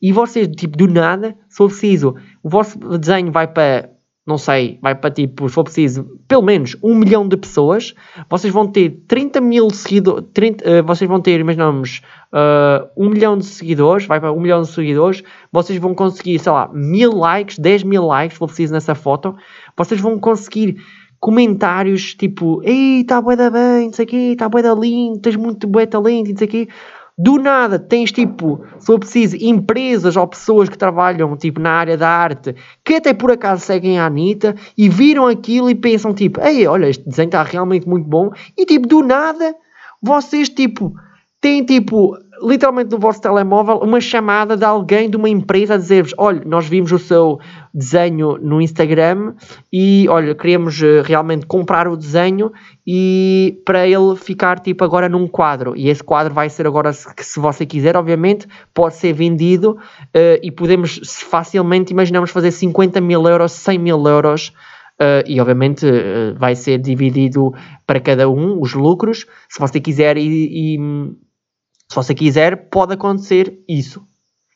E vocês, tipo, do nada, for preciso, o vosso desenho vai para não sei, vai para tipo, se for preciso, pelo menos um milhão de pessoas, vocês vão ter 30 mil seguidores, 30, uh, vocês vão ter, imaginamos, uh, um milhão de seguidores, vai para um milhão de seguidores, vocês vão conseguir, sei lá, mil likes, 10 mil likes, se for preciso nessa foto, vocês vão conseguir comentários tipo, ei, está bué da bem, não sei o quê, está bué da lindo, tens muito bué talento, não sei o quê. Do nada tens tipo, se for preciso, empresas ou pessoas que trabalham tipo na área da arte que até por acaso seguem a Anitta e viram aquilo e pensam tipo, ei, olha, este desenho está realmente muito bom. E tipo, do nada vocês tipo têm tipo literalmente no vosso telemóvel uma chamada de alguém de uma empresa a dizer-vos: olha, nós vimos o seu desenho no Instagram e olha, queremos uh, realmente comprar o desenho e para ele ficar tipo agora num quadro. E esse quadro vai ser agora, se, se você quiser, obviamente, pode ser vendido uh, e podemos facilmente, imaginamos fazer 50 mil euros, 100 mil euros. Uh, e obviamente uh, vai ser dividido para cada um os lucros. Se você quiser e, e se você quiser, pode acontecer isso.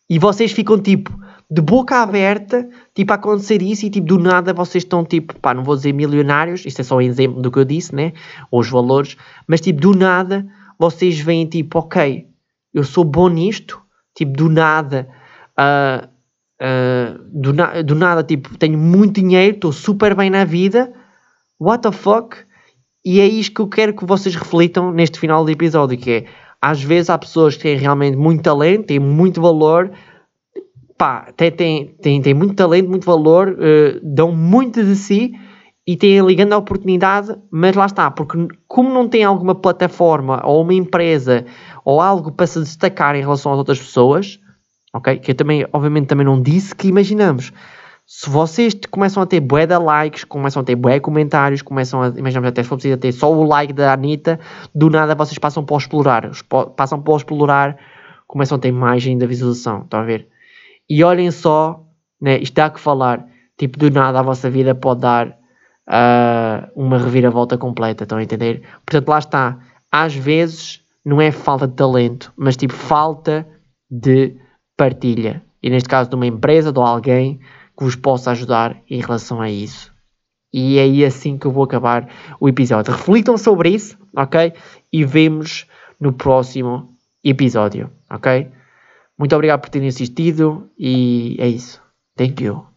E vocês ficam tipo de boca aberta, tipo a acontecer isso e tipo do nada vocês estão tipo, pá, não vou dizer milionários, isto é só um exemplo do que eu disse, né? Ou os valores, mas tipo do nada vocês veem tipo, ok, eu sou bom nisto, tipo do nada, uh, uh, do, na do nada tipo tenho muito dinheiro, estou super bem na vida, what the fuck? E é isto que eu quero que vocês reflitam neste final do episódio, que é às vezes há pessoas que têm realmente muito talento, têm muito valor, pá, têm, têm, têm, têm muito talento, muito valor, uh, dão muito de si e têm ali grande oportunidade, mas lá está, porque como não tem alguma plataforma ou uma empresa ou algo para se destacar em relação às outras pessoas, ok? Que eu também, obviamente, também não disse que imaginamos se vocês começam a ter bué de likes, começam a ter bué comentários, começam a, imaginamos até se for preciso ter só o like da Anitta, do nada vocês passam para o explorar, passam para o explorar, começam a ter mais ainda visualização, estão a ver? E olhem só, né, isto dá que falar, tipo, do nada a vossa vida pode dar uh, uma reviravolta completa, estão a entender? Portanto, lá está, às vezes não é falta de talento, mas tipo, falta de partilha. E neste caso de uma empresa, de alguém, que vos possa ajudar em relação a isso. E é aí assim que eu vou acabar o episódio. Reflitam sobre isso, ok? E vemos no próximo episódio, ok? Muito obrigado por terem assistido e é isso. Thank you.